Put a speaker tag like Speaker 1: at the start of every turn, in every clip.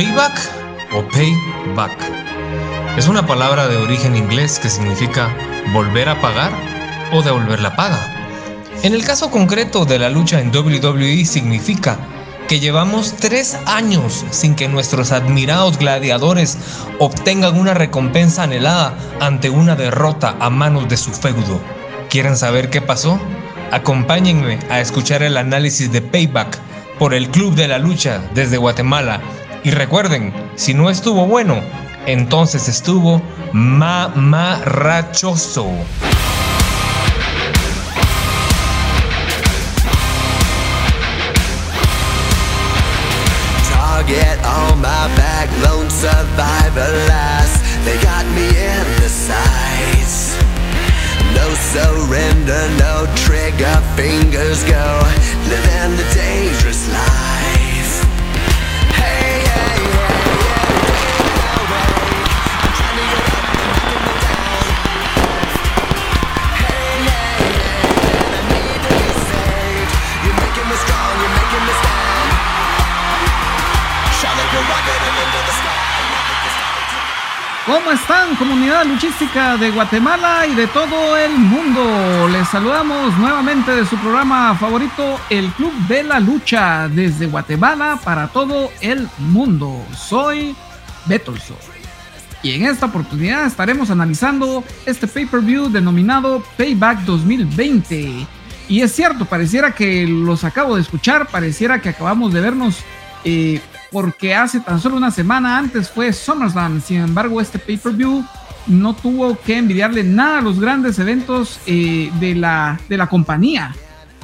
Speaker 1: Payback o payback. Es una palabra de origen inglés que significa volver a pagar o devolver la paga. En el caso concreto de la lucha en WWE significa que llevamos tres años sin que nuestros admirados gladiadores obtengan una recompensa anhelada ante una derrota a manos de su feudo. ¿Quieren saber qué pasó? Acompáñenme a escuchar el análisis de Payback por el Club de la Lucha desde Guatemala. Y recuerden, si no estuvo bueno, entonces estuvo mamarrachoso.
Speaker 2: Target on my back, lone survivor last. They got me in the sights. No surrender, no trigger, fingers go. Living the dangerous life.
Speaker 3: ¿Cómo están, comunidad luchística de Guatemala y de todo el mundo? Les saludamos nuevamente de su programa favorito, el Club de la Lucha, desde Guatemala para todo el mundo. Soy Betolso. Y en esta oportunidad estaremos analizando este pay-per-view denominado Payback 2020. Y es cierto, pareciera que los acabo de escuchar, pareciera que acabamos de vernos eh, porque hace tan solo una semana antes fue SummerSlam. Sin embargo, este pay-per-view no tuvo que envidiarle nada a los grandes eventos eh, de, la, de la compañía.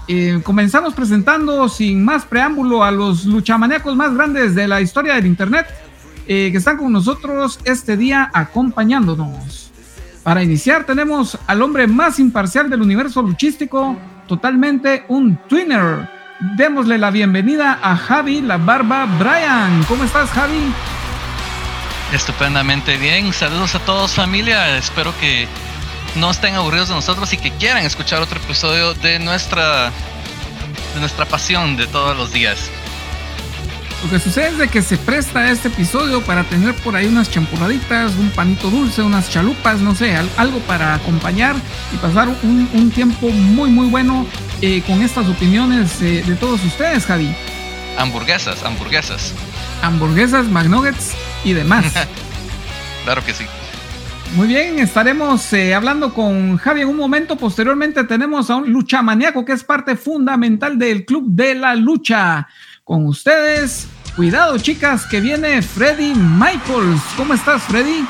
Speaker 3: Eh, comenzamos presentando sin más preámbulo a los luchamaníacos más grandes de la historia del Internet eh, que están con nosotros este día acompañándonos. Para iniciar tenemos al hombre más imparcial del universo luchístico, totalmente un twinner. Démosle la bienvenida a Javi La Barba Brian. ¿Cómo estás, Javi?
Speaker 4: Estupendamente bien. Saludos a todos familia. Espero que no estén aburridos de nosotros y que quieran escuchar otro episodio de nuestra de nuestra pasión de todos los días.
Speaker 3: Lo que sucede es de que se presta este episodio para tener por ahí unas champurraditas, un panito dulce, unas chalupas, no sé, al- algo para acompañar y pasar un, un tiempo muy muy bueno eh, con estas opiniones eh, de todos ustedes, Javi.
Speaker 4: Hamburguesas, hamburguesas.
Speaker 3: Hamburguesas, McNuggets y demás.
Speaker 4: Claro que sí.
Speaker 3: Muy bien, estaremos eh, hablando con Javi en un momento. Posteriormente tenemos a un luchamaníaco que es parte fundamental del Club de la Lucha. Con ustedes, cuidado chicas, que viene Freddy Michaels. ¿Cómo estás, Freddy?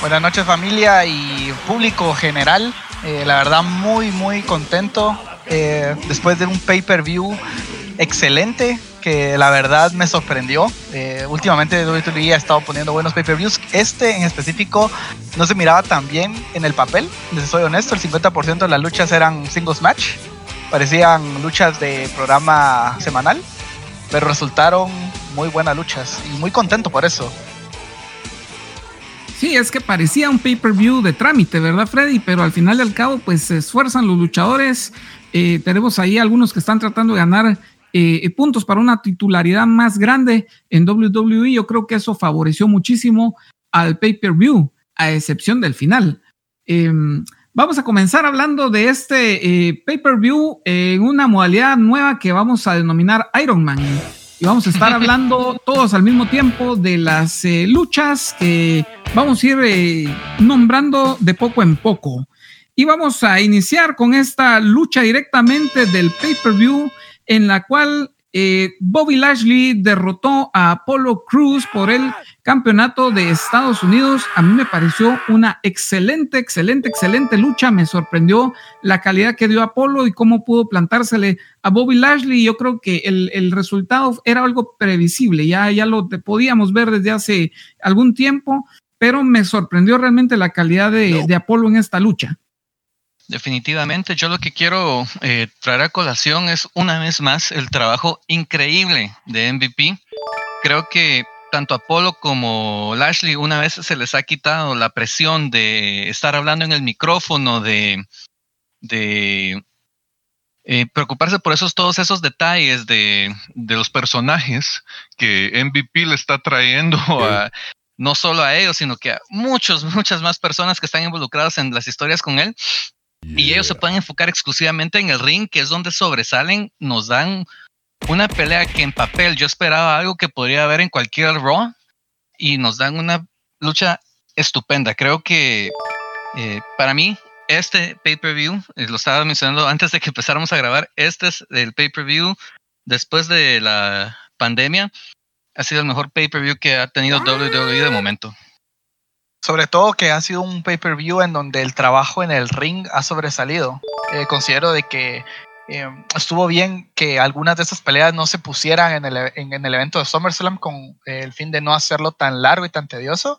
Speaker 5: Buenas noches familia y público general. Eh, la verdad muy muy contento eh, después de un pay-per-view excelente que la verdad me sorprendió. Eh, últimamente WWE ha estado poniendo buenos pay-per-views. Este en específico no se miraba tan bien en el papel. Les soy honesto, el 50% de las luchas eran singles match. Parecían luchas de programa semanal, pero resultaron muy buenas luchas y muy contento por eso.
Speaker 3: Sí, es que parecía un pay-per-view de trámite, ¿verdad, Freddy? Pero al final y al cabo, pues se esfuerzan los luchadores. Eh, tenemos ahí algunos que están tratando de ganar eh, puntos para una titularidad más grande en WWE. Yo creo que eso favoreció muchísimo al pay-per-view, a excepción del final. Eh, vamos a comenzar hablando de este eh, pay-per-view en una modalidad nueva que vamos a denominar Iron Man. Y vamos a estar hablando todos al mismo tiempo de las eh, luchas que vamos a ir eh, nombrando de poco en poco. Y vamos a iniciar con esta lucha directamente del pay-per-view en la cual eh, Bobby Lashley derrotó a Apollo Cruz por el campeonato de Estados Unidos. A mí me pareció una excelente, excelente, excelente lucha. Me sorprendió la calidad que dio Apolo y cómo pudo plantársele a Bobby Lashley. Yo creo que el, el resultado era algo previsible. Ya, ya lo podíamos ver desde hace algún tiempo, pero me sorprendió realmente la calidad de, de Apolo en esta lucha.
Speaker 4: Definitivamente, yo lo que quiero eh, traer a colación es una vez más el trabajo increíble de MVP. Creo que tanto Apolo como Lashley una vez se les ha quitado la presión de estar hablando en el micrófono, de, de eh, preocuparse por esos, todos esos detalles de, los personajes que MVP le está trayendo a, no solo a ellos, sino que a muchos, muchas más personas que están involucradas en las historias con él. Y ellos se pueden enfocar exclusivamente en el ring, que es donde sobresalen, nos dan una pelea que en papel yo esperaba algo que podría haber en cualquier Raw y nos dan una lucha estupenda. Creo que eh, para mí este pay-per-view, eh, lo estaba mencionando antes de que empezáramos a grabar, este es el pay-per-view después de la pandemia. Ha sido el mejor pay-per-view que ha tenido WWE de momento.
Speaker 5: Sobre todo que ha sido un pay-per-view en donde el trabajo en el ring ha sobresalido. Eh, considero de que eh, estuvo bien que algunas de esas peleas no se pusieran en el, en el evento de SummerSlam con el fin de no hacerlo tan largo y tan tedioso,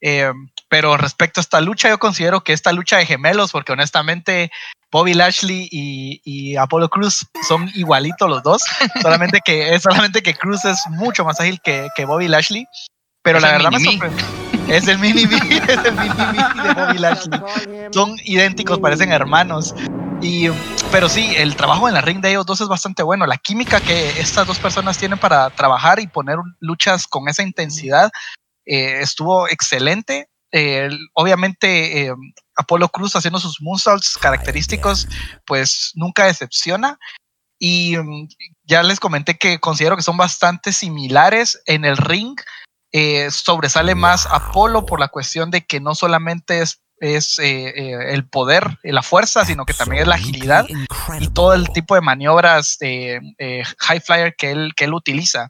Speaker 5: eh, pero respecto a esta lucha, yo considero que esta lucha de gemelos, porque honestamente Bobby Lashley y, Apollo Cruz son igualitos los dos, solamente que solamente que Cruz es mucho más ágil que, Bobby Lashley. Pero la verdad me sorprende. Es el mini es el mini de Bobby Lashley. Son idénticos, parecen hermanos. Y, pero sí, el trabajo en la ring de ellos dos es bastante bueno. La química que estas dos personas tienen para trabajar y poner luchas con esa intensidad eh, estuvo excelente. obviamente, eh, Apolo Cruz haciendo sus moonsaults característicos, pues nunca decepciona. Y mm, ya les comenté que considero que son bastante similares en el ring. Eh, sobresale más Apolo por la cuestión de que no solamente es, es el poder, la fuerza, sino que también es la agilidad y todo el tipo de maniobras de high flyer que él, que él utiliza.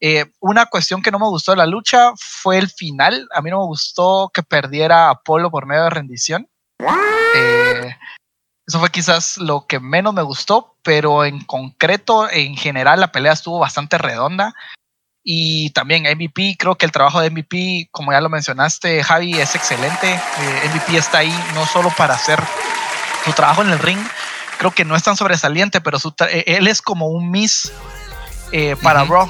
Speaker 5: Eh, una cuestión que no me gustó de la lucha fue el final. A mí no me gustó que perdiera Apolo por medio de rendición. Eh, eso fue quizás lo que menos me gustó, pero en concreto, en general, la pelea estuvo bastante redonda. Y también MVP, creo que el trabajo de MVP, como ya lo mencionaste, Javi, es excelente. Eh, MVP está ahí no solo para hacer su trabajo en el ring, creo que no es tan sobresaliente, pero él es como un miss para Raw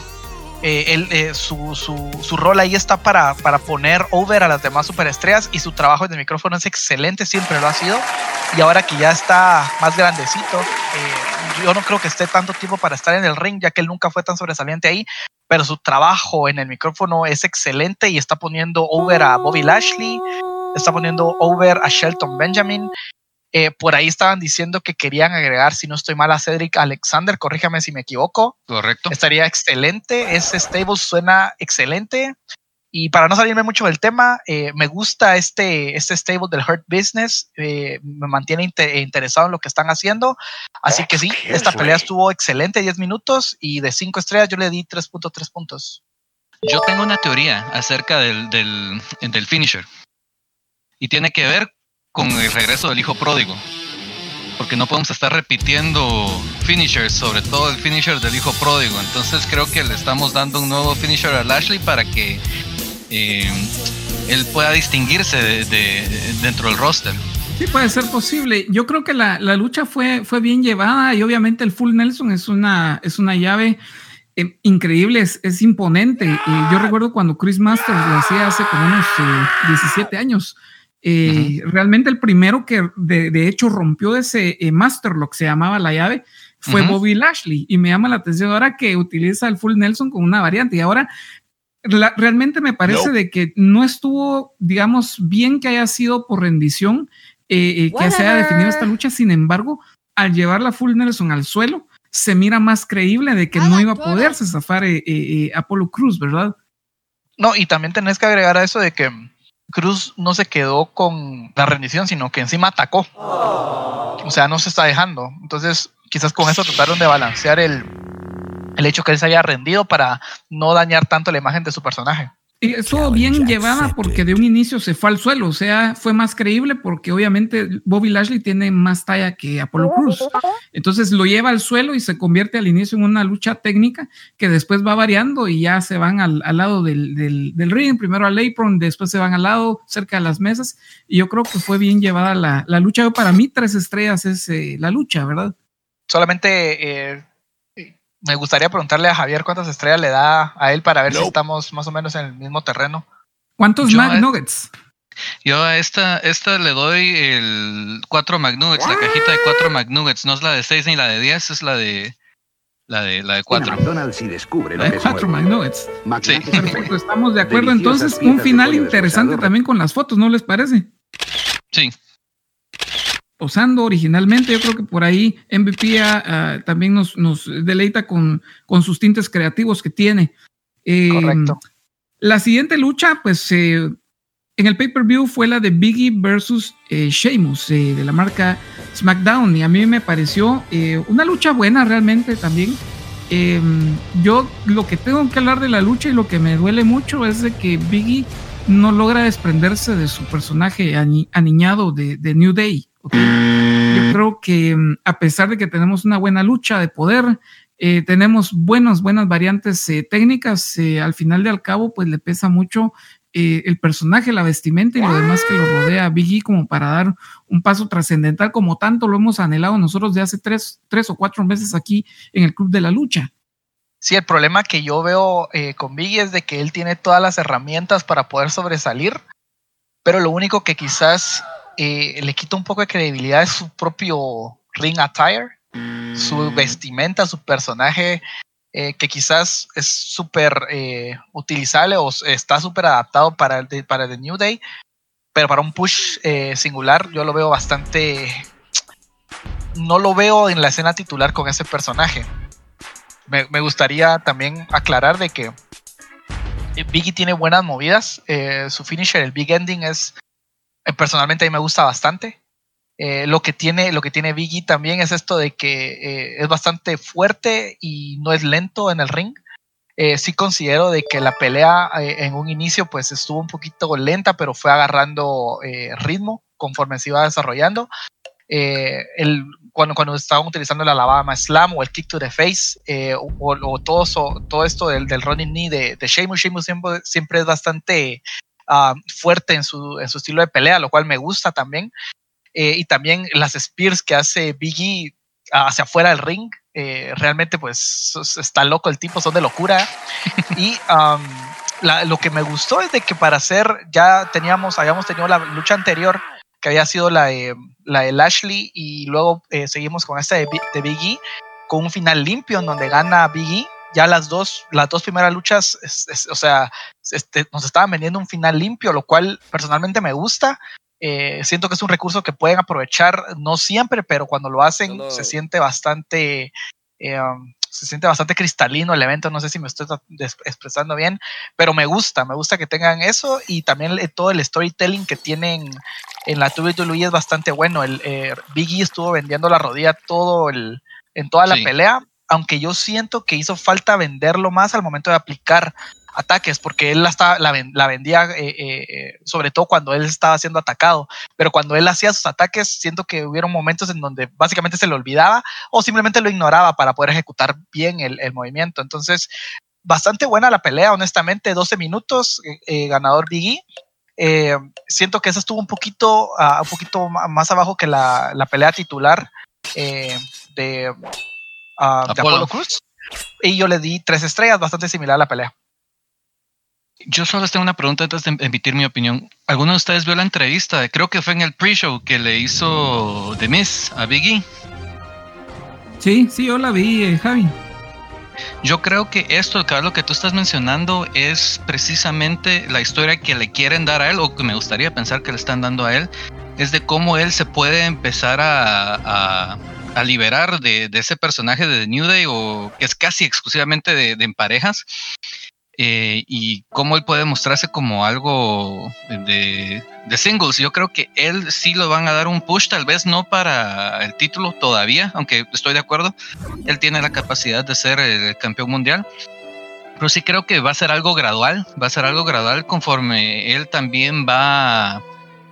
Speaker 5: eh, eh, su, su, rol ahí está para, para, poner over a las demás superestrellas y su trabajo en el micrófono es excelente, siempre lo ha sido. Y ahora que ya está más grandecito, eh, yo no creo que esté tanto tiempo para estar en el ring, ya que él nunca fue tan sobresaliente ahí, pero su trabajo en el micrófono es excelente y está poniendo over a Bobby Lashley, está poniendo over a Shelton Benjamin eh, por ahí estaban diciendo que querían agregar, si no estoy mal, a Cedric Alexander, corríjame si me equivoco.
Speaker 4: Correcto.
Speaker 5: Estaría excelente, ese stable suena excelente. Y para no salirme mucho del tema, eh, me gusta este, este stable del Hurt Business, eh, me mantiene interesado en lo que están haciendo. Así que sí, esta pelea estuvo excelente, 10 minutos, y de 5 estrellas yo le di 3.3 puntos.
Speaker 4: Yo tengo una teoría acerca del, del, del finisher. Y tiene que ver con el regreso del hijo pródigo. Porque no podemos estar repitiendo finishers, sobre todo el finisher del hijo pródigo. Entonces creo que le estamos dando un nuevo finisher a Lashley para que eh, él pueda distinguirse de, dentro del roster.
Speaker 3: Sí, puede ser posible. Yo creo que la, lucha fue, fue bien llevada y obviamente el Full Nelson es una, es una llave eh, increíble, es, es imponente. yo recuerdo cuando Chris Masters lo hacía hace como unos 17 eh. Eh, realmente el primero que de, hecho rompió ese eh, Masterlock, se llamaba la llave, fue Bobby Lashley. Y me llama la atención ahora que utiliza el Full Nelson con una variante. Y ahora realmente me parece de que no estuvo, digamos, bien que haya sido por rendición eh, que se haya definido esta lucha. Sin embargo, al llevar la Full Nelson al suelo, se mira más creíble de que no iba a poderse zafar Apolo Cruz, ¿verdad?
Speaker 5: No, y también tenés que agregar a eso de que Cruz no se quedó con la rendición, sino que encima atacó. O sea, no se está dejando. Entonces, quizás con eso trataron de balancear el, el hecho que él se haya rendido para no dañar tanto la imagen de su personaje.
Speaker 3: Y estuvo bien llevada porque de un inicio se fue al suelo, o sea, fue más creíble porque obviamente Bobby Lashley tiene más talla que Apollo Cruz. Entonces lo lleva al suelo y se convierte al inicio en una lucha técnica que después va variando y ya se van al, lado del, del, ring, primero al apron, después se van al lado, cerca de las mesas. Y yo creo que fue bien llevada la, la lucha. para mí, tres estrellas es eh, la lucha, ¿verdad?
Speaker 5: Solamente eh, me gustaría preguntarle a Javier cuántas estrellas le da a él para ver si estamos más o menos en el mismo terreno.
Speaker 3: ¿Cuántos Nuggets?
Speaker 4: Yo a esta, esta le doy el 4 McNuggets, la cajita de 4 McNuggets. No es la de 6 ni la de 10, es la de la de, la de 4.
Speaker 3: McDonald's y descubre la de 4 McNuggets. Sí. Perfecto, estamos de acuerdo. Entonces, un final interesante también con las fotos, ¿no les parece?
Speaker 4: Sí.
Speaker 3: Posando originalmente, yo creo que por ahí MVP uh, también nos, nos deleita con, con, sus tintes creativos que tiene.
Speaker 5: Eh, Correcto.
Speaker 3: La siguiente lucha, pues eh, en el pay-per-view fue la de Biggie versus eh, Sheamus eh, de la marca SmackDown y a mí me pareció eh, una lucha buena realmente también. Em, yo lo que tengo que hablar de la lucha y lo que me duele mucho es de que Biggie no logra desprenderse de su personaje aniñado de, New Day. Yo creo que em, a pesar de que tenemos una buena lucha de poder, tenemos buenas, buenas variantes técnicas, al final de al cabo, pues le pesa mucho eh, el personaje, la vestimenta y lo demás que lo rodea a Biggie como para dar un paso trascendental como tanto lo hemos anhelado nosotros de hace tres, tres o cuatro meses aquí en el Club de la Lucha.
Speaker 5: Sí, el problema que yo veo eh, con Biggie es de que él tiene todas las herramientas para poder sobresalir, pero lo único que quizás eh, le quita un poco de credibilidad es su propio ring attire, su mm. vestimenta, su personaje eh, que quizás es súper eh, utilizable o está súper adaptado para el, para The New Day, pero para un push singular yo lo veo bastante... No lo veo en la escena titular con ese personaje. Me, me gustaría también aclarar de que Biggie tiene buenas movidas. su finisher, el Big Ending, es personalmente a mí me gusta bastante. Eh, lo que tiene lo que tiene Biggie también es esto de que eh, es bastante fuerte y no es lento en el ring. Eh, sí considero de que la pelea en un inicio pues estuvo un poquito lenta, pero fue agarrando ritmo conforme se iba desarrollando. el, cuando, cuando estaban utilizando la Alabama Slam o el Kick to the Face o, todo, todo esto del, del running knee de, de Sheamus, Sheamus siempre, siempre es bastante ah, fuerte en su, en su estilo de pelea, lo cual me gusta también. Eh, y también las spears que hace Biggie hacia afuera del ring. Eh, realmente, pues está loco el tipo, son de locura. y lo que me gustó es de que para hacer, ya teníamos, habíamos tenido la lucha anterior que había sido la de, la de Lashley y luego eh, seguimos con esta de, de Biggie con un final limpio en donde gana Biggie ya las dos, las dos primeras luchas, o sea, este, nos estaban vendiendo un final limpio, lo cual personalmente me gusta. Eh, siento que es un recurso que pueden aprovechar, no siempre, pero cuando lo hacen se siente bastante, eh, um, se siente bastante cristalino el evento. No sé si me estoy expresando bien, pero me gusta, me gusta que tengan eso y también todo el storytelling que tienen en la WWE es bastante bueno. El eh, Biggie estuvo vendiendo la rodilla todo el, en toda la pelea, aunque yo siento que hizo falta venderlo más al momento de aplicar ataques, porque él la, la, vendía eh, eh, eh, sobre todo cuando él estaba siendo atacado, pero cuando él hacía sus ataques, siento que hubieron momentos en donde básicamente se le olvidaba o simplemente lo ignoraba para poder ejecutar bien el, movimiento. Entonces, bastante buena la pelea, honestamente, 12 minutos, ganador Biggie. siento que esa estuvo un poquito, ah, un poquito más abajo que la, pelea titular de, uh, Apollo Cruz. Y yo le di tres estrellas, bastante similar a la pelea.
Speaker 4: Yo solo tengo una pregunta antes de emitir mi opinión. ¿Alguno de ustedes vio la entrevista? Creo que fue en el pre-show que le hizo The Miss a Biggie.
Speaker 3: Sí, sí, yo la vi, eh, Javi.
Speaker 4: Yo creo que esto, lo que tú estás mencionando, es precisamente la historia que le quieren dar a él, o que me gustaría pensar que le están dando a él, es de cómo él se puede empezar a, liberar de, ese personaje de New Day, o que es casi exclusivamente de, de en parejas, eh, y cómo él puede mostrarse como algo de, singles. Yo creo que él sí lo van a dar un push, tal vez no para el título todavía, aunque estoy de acuerdo. Él tiene la capacidad de ser el campeón mundial. Pero sí creo que va a ser algo gradual, va a ser algo gradual conforme él también va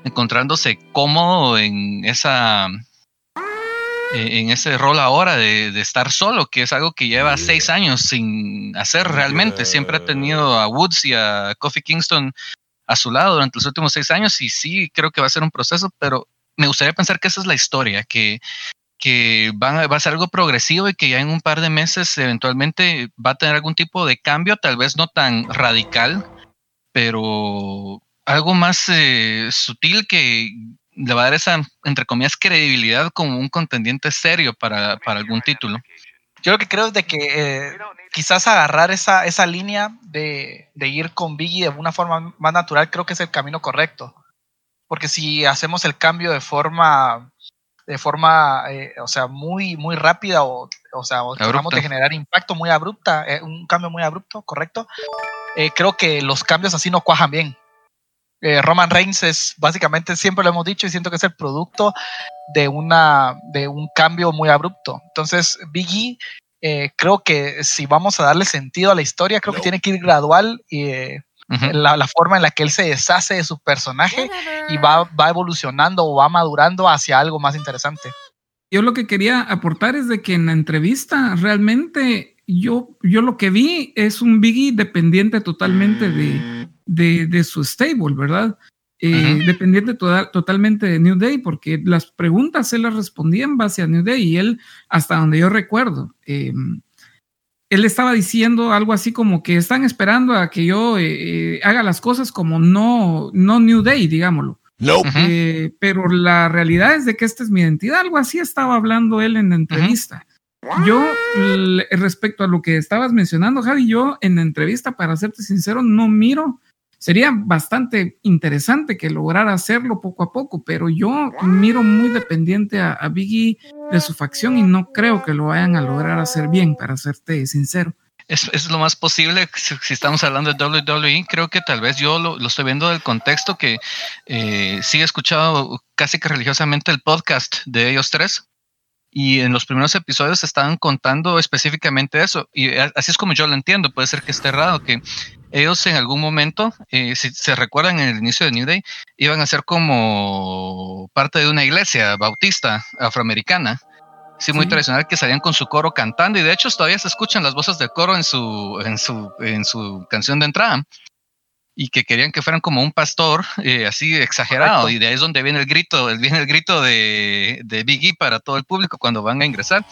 Speaker 4: encontrándose cómodo en esa en ese rol ahora de, estar solo, que es algo que lleva seis años sin hacer realmente. Siempre ha tenido a Woods y a Kofi Kingston a su lado durante los últimos seis años y sí, creo que va a ser un proceso, pero me gustaría pensar que esa es la historia, que, que va, va a ser algo progresivo y que ya en un par de meses eventualmente va a tener algún tipo de cambio, tal vez no tan radical, pero algo más eh, sutil que le va a dar esa, entre comillas, credibilidad como un contendiente serio para, algún título.
Speaker 5: Yo lo que creo es de que eh, quizás agarrar esa, esa línea de, de, ir con Biggie de una forma más natural creo que es el camino correcto. Porque si hacemos el cambio de forma de forma, eh, o sea, muy, muy rápida o, o sea, tratamos de generar impacto muy abrupta, eh, un cambio muy abrupto, correcto. Eh, creo que los cambios así no cuajan bien. Roman Reigns es básicamente, siempre lo hemos dicho y siento que es el producto de, una, de un cambio muy abrupto. Entonces, Biggie, creo que si vamos a darle sentido a la historia, creo que tiene que ir gradual y la, forma en la que él se deshace de su personaje y va, va evolucionando o va madurando hacia algo más interesante.
Speaker 3: Yo lo que quería aportar es de que en la entrevista realmente yo, yo lo que vi es un Biggie dependiente totalmente de, de, su stable, ¿verdad? Eh, dependiente totalmente de New Day, porque las preguntas él las respondía en base a New Day y él, hasta donde yo recuerdo, eh, él estaba diciendo algo así como que están esperando a que yo eh, eh, haga las cosas como no, no New Day, digámoslo. No. Eh, pero la realidad es de que esta es mi identidad, algo así estaba hablando él en la entrevista. Yo, respecto a lo que estabas mencionando, Javi, yo en la entrevista, para serte sincero, no miro sería bastante interesante que lograra hacerlo poco a poco, pero yo miro muy dependiente a, Biggie de su facción y no creo que lo vayan a lograr hacer bien, para serte sincero.
Speaker 4: Es, es lo más posible si, estamos hablando de WWE. Creo que tal vez yo lo, estoy viendo del contexto que eh, sí he escuchado casi que religiosamente el podcast de ellos tres. Y en los primeros episodios estaban contando específicamente eso. Y así es como yo lo entiendo. Puede ser que esté errado, que ellos en algún momento, eh, si se recuerdan en el inicio de New Day, iban a ser como parte de una iglesia bautista afroamericana. Sí, muy tradicional, que salían con su coro cantando y de hecho todavía se escuchan las voces del coro en su, en su, en su canción de entrada y que querían que fueran como un pastor eh, así exagerado y de ahí es donde viene el grito, viene el grito de, de Biggie para todo el público cuando van a ingresar.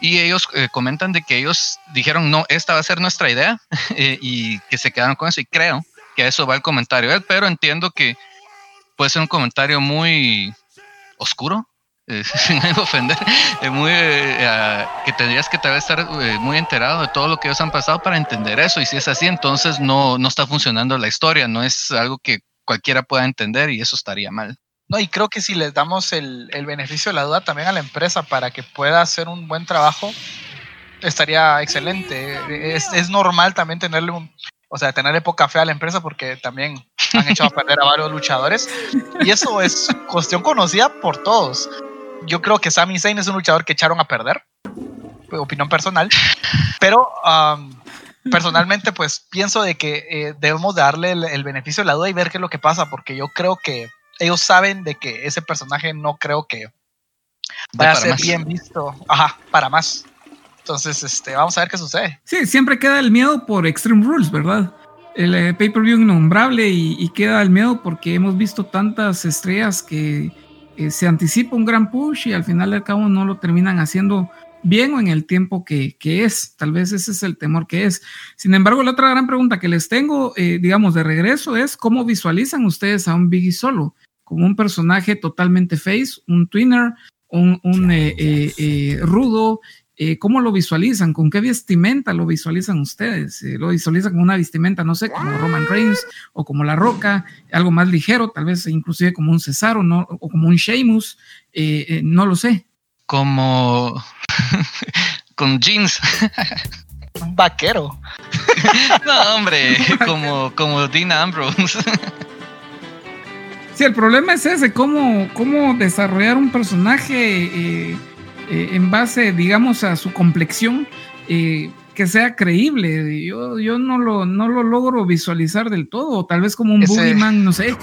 Speaker 4: Y ellos eh, comentan de que ellos dijeron, no, esta va a ser nuestra idea eh, y que se quedaron con eso y creo que a eso va el comentario él, pero entiendo que puede ser un comentario muy oscuro, eh, sin ofender, muy, que tendrías que tal vez estar muy enterado de todo lo que ellos han pasado para entender eso y si es así, entonces no, no está funcionando la historia, no es algo que cualquiera pueda entender y eso estaría mal.
Speaker 5: No, y creo que si les damos el, beneficio de la duda también a la empresa para que pueda hacer un buen trabajo, estaría excelente. Es, normal también tenerle un, o sea, tenerle poca fe a la empresa porque también han hecho a perder a varios luchadores. Y eso es cuestión conocida por todos. Yo creo que Sami Zayn es un luchador que echaron a perder, opinión personal, pero personalmente pues pienso de que eh, debemos darle el beneficio de la duda y ver qué es lo que pasa, porque yo creo que ellos saben de que ese personaje no creo que vaya a ser bien visto. Ajá, para más. Entonces, este, vamos a ver qué sucede.
Speaker 3: Sí, siempre queda el miedo por Extreme Rules, ¿verdad? El eh, pay-per-view innombrable y, queda el miedo porque hemos visto tantas estrellas que eh, se anticipa un gran push y al final del cabo no lo terminan haciendo bien o en el tiempo que, es. Tal vez ese es el temor que es. Sin embargo, la otra gran pregunta que les tengo, eh, digamos, de regreso es cómo visualizan ustedes a un Biggie solo, como un personaje totalmente face, un twinner, un, eh, eh, rudo. ¿Cómo lo visualizan? ¿Con qué vestimenta lo visualizan ustedes? ¿Lo visualizan con una vestimenta, no sé, como Roman Reigns o como La Roca, algo más ligero, tal vez inclusive como un Cesaro ¿no? o como un Sheamus? no lo sé
Speaker 4: como con jeans.
Speaker 5: Un vaquero.
Speaker 4: no, hombre, como, como Dean Ambrose.
Speaker 3: sí, el problema es ese, cómo, cómo desarrollar un personaje eh, en base, digamos, a su complexión. Eh, que sea creíble. Yo, yo no, lo, no lo logro visualizar del todo. Tal vez como un Boogeyman, no sé.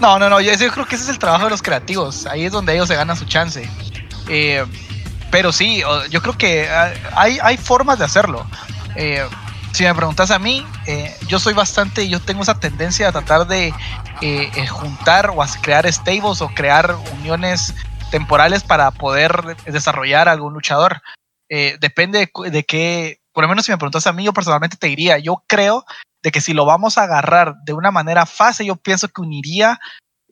Speaker 5: No, no, no. Yo, yo, creo que ese es el trabajo de los creativos. Ahí es donde ellos se ganan su chance. Eh, pero sí, yo creo que hay, hay formas de hacerlo. Eh, si me preguntas a mí, eh, yo soy bastante, yo tengo esa tendencia a tratar de juntar o a crear stables o crear uniones temporales para poder desarrollar algún luchador. depende de, qué, por lo menos si me preguntas a mí, yo personalmente te diría, yo creo de que si lo vamos a agarrar de una manera fácil, yo pienso que uniría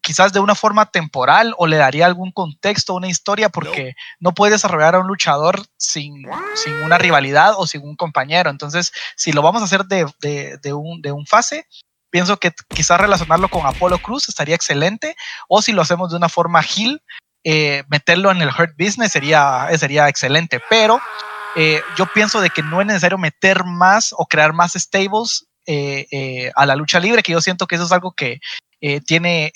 Speaker 5: quizás de una forma temporal o le daría algún contexto, una historia, porque no, puede desarrollar a un luchador sin, sin, una rivalidad o sin un compañero. Entonces, si lo vamos a hacer de, de, un, de un fase, pienso que quizás relacionarlo con Apolo Cruz estaría excelente, o si lo hacemos de una forma heel, eh, meterlo en el Hurt Business sería, sería excelente, pero eh, yo pienso de que no es necesario meter más o crear más stables eh, a la lucha libre, que yo siento que eso es algo que tiene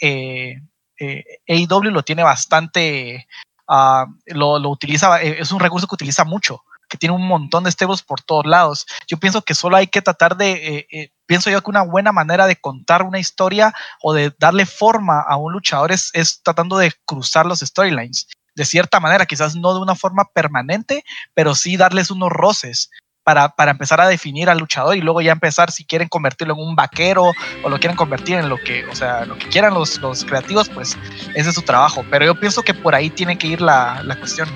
Speaker 5: AEW, lo tiene bastante, ah, lo, lo, utiliza, es un recurso que utiliza mucho que tiene un montón de stables por todos lados. Yo pienso que solo hay que tratar de pienso yo que una buena manera de contar una historia o de darle forma a un luchador es, tratando de cruzar los storylines. De cierta manera, quizás no de una forma permanente, pero sí darles unos roces para, empezar a definir al luchador y luego ya empezar si quieren convertirlo en un vaquero o lo quieren convertir en lo que, o sea, lo que quieran los, creativos, pues ese es su trabajo. Pero yo pienso que por ahí tiene que ir la, cuestión.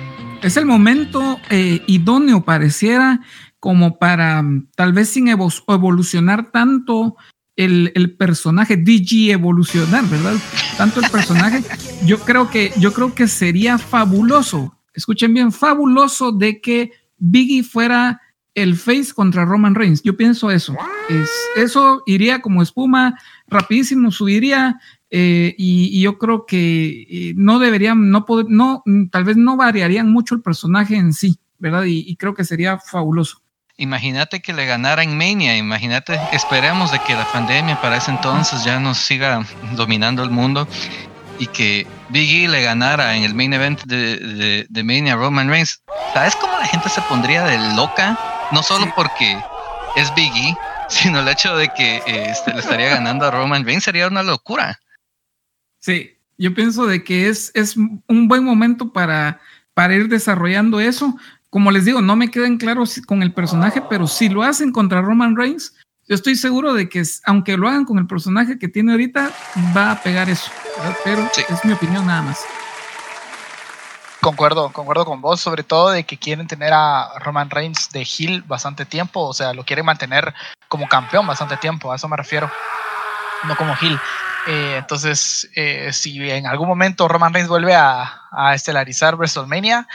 Speaker 3: Es el momento eh, idóneo, pareciera, como para mm, tal vez sin evolucionar tanto el, personaje, DG evolucionar, ¿verdad? Tanto el personaje. Yo creo que, yo creo que sería fabuloso, escuchen bien, fabuloso de que Biggie fuera el face contra Roman Reigns. Yo pienso eso. Es, eso iría como espuma, rapidísimo, subiría. Eh, y, yo creo que eh, no deberían, no poder, no, tal vez no variarían mucho el personaje en sí, ¿verdad? y creo que sería fabuloso.
Speaker 4: Imagínate que le ganara en Mania, imagínate, esperemos de que la pandemia para ese entonces ya nos siga dominando el mundo y que Big le ganara en el main event de, de, Mania Roman Reigns. ¿Sabes cómo la gente se pondría de loca? No solo porque es Big E, sino el hecho de que este, le estaría ganando a Roman Reigns sería una locura.
Speaker 3: Sí, yo pienso de que es, es un buen momento para, para ir desarrollando eso como les digo, no me quedan claros con el personaje, pero si lo hacen contra Roman Reigns, yo estoy seguro de que aunque lo hagan con el personaje que tiene ahorita, va a pegar eso. Pero es mi opinión nada más.
Speaker 5: Concuerdo, concuerdo con vos, sobre todo de que quieren tener a Roman Reigns de heel bastante tiempo, o sea, lo quieren mantener como campeón bastante tiempo, a eso me refiero, no como heel. Eh, entonces, eh, si en algún momento Roman Reigns vuelve a, estelarizar WrestleMania,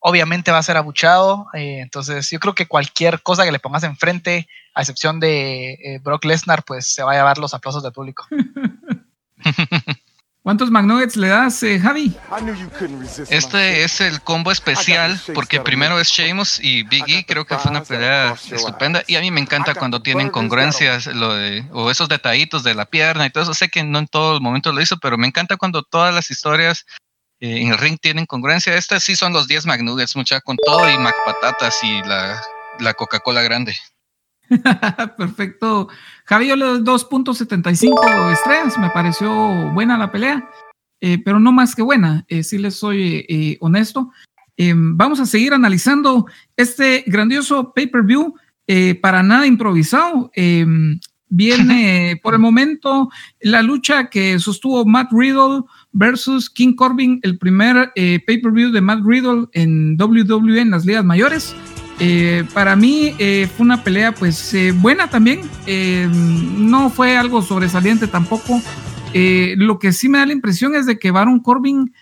Speaker 5: obviamente va a ser abuchado. Eh, entonces, yo creo que cualquier cosa que le pongas enfrente, a excepción de eh, Brock Lesnar, pues se va a llevar los aplausos del público.
Speaker 3: ¿Cuántos McNuggets le das, eh, Javi?
Speaker 4: Este es el combo especial porque primero es Sheamus y Big E, creo que fue una pelea estupenda y a mí me encanta cuando tienen congruencias lo de, o esos detallitos de la pierna y todo eso. Sé que no en todo el momento lo hizo, pero me encanta cuando todas las historias eh, en el ring tienen congruencia. Estas sí son los 10 McNuggets, mucha, con todo y McPatatas y la, la Coca-Cola grande.
Speaker 3: Perfecto. Javi, yo le doy 2.75 estrellas. Me pareció buena la pelea, eh, pero no más que buena. Eh, si les soy honesto. vamos a seguir analizando este grandioso pay-per-view para nada improvisado. viene por el momento la lucha que sostuvo Matt Riddle versus King Corbin, el primer eh, pay-per-view de Matt Riddle en WWE en las ligas mayores. Eh, para mí eh, fue una pelea pues buena también, no fue algo sobresaliente tampoco. lo que sí me da la impresión es de que Baron Corbin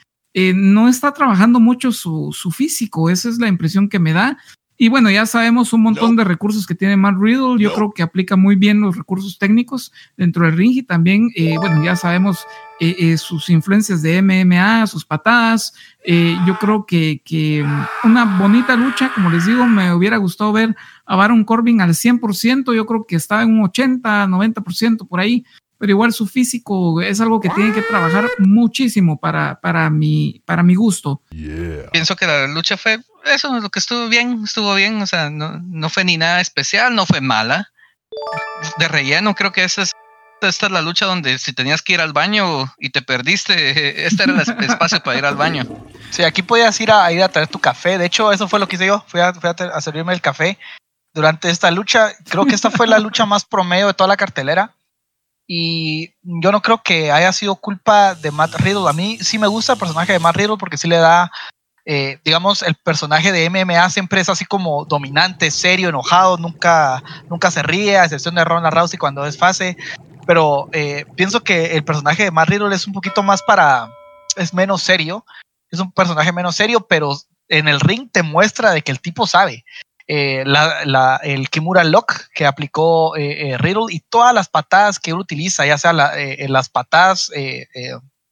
Speaker 3: no está trabajando mucho su, su, físico, esa es la impresión que me da. Y bueno, ya sabemos un montón de recursos que tiene Matt Riddle. Yo creo que aplica muy bien los recursos técnicos dentro del ring y también, eh, bueno, ya sabemos eh, eh, sus influencias de MMA, sus patadas. yo creo que, que, una bonita lucha, como les digo, me hubiera gustado ver a Baron Corbin al 100%. Yo creo que estaba en un 80, 90% por ahí pero igual su físico es algo que tiene que trabajar muchísimo para, para, mi, para mi gusto.
Speaker 4: Pienso que la lucha fue eso, lo que estuvo bien, estuvo bien, o sea, no, no fue ni nada especial, no fue mala. De relleno, creo que esa es, esta es la lucha donde si tenías que ir al baño y te perdiste, este era el espacio para ir al baño.
Speaker 5: Sí, aquí podías ir a, ir a traer tu café, de hecho eso fue lo que hice yo, fui a, fui a servirme el café durante esta lucha, creo que esta fue la lucha más promedio de toda la cartelera y yo no creo que haya sido culpa de Matt Riddle. A mí sí me gusta el personaje de Matt Riddle porque sí le da eh, digamos, el personaje de MMA siempre es así como dominante, serio, enojado, nunca, nunca se ríe, a excepción de Ronda Rousey cuando es fase. Pero eh, pienso que el personaje de Matt Riddle es un poquito más para. es menos serio. Es un personaje menos serio, pero en el ring te muestra de que el tipo sabe. Eh, el Kimura Lock que aplicó Riddle y todas las patadas que él utiliza, ya sea las patadas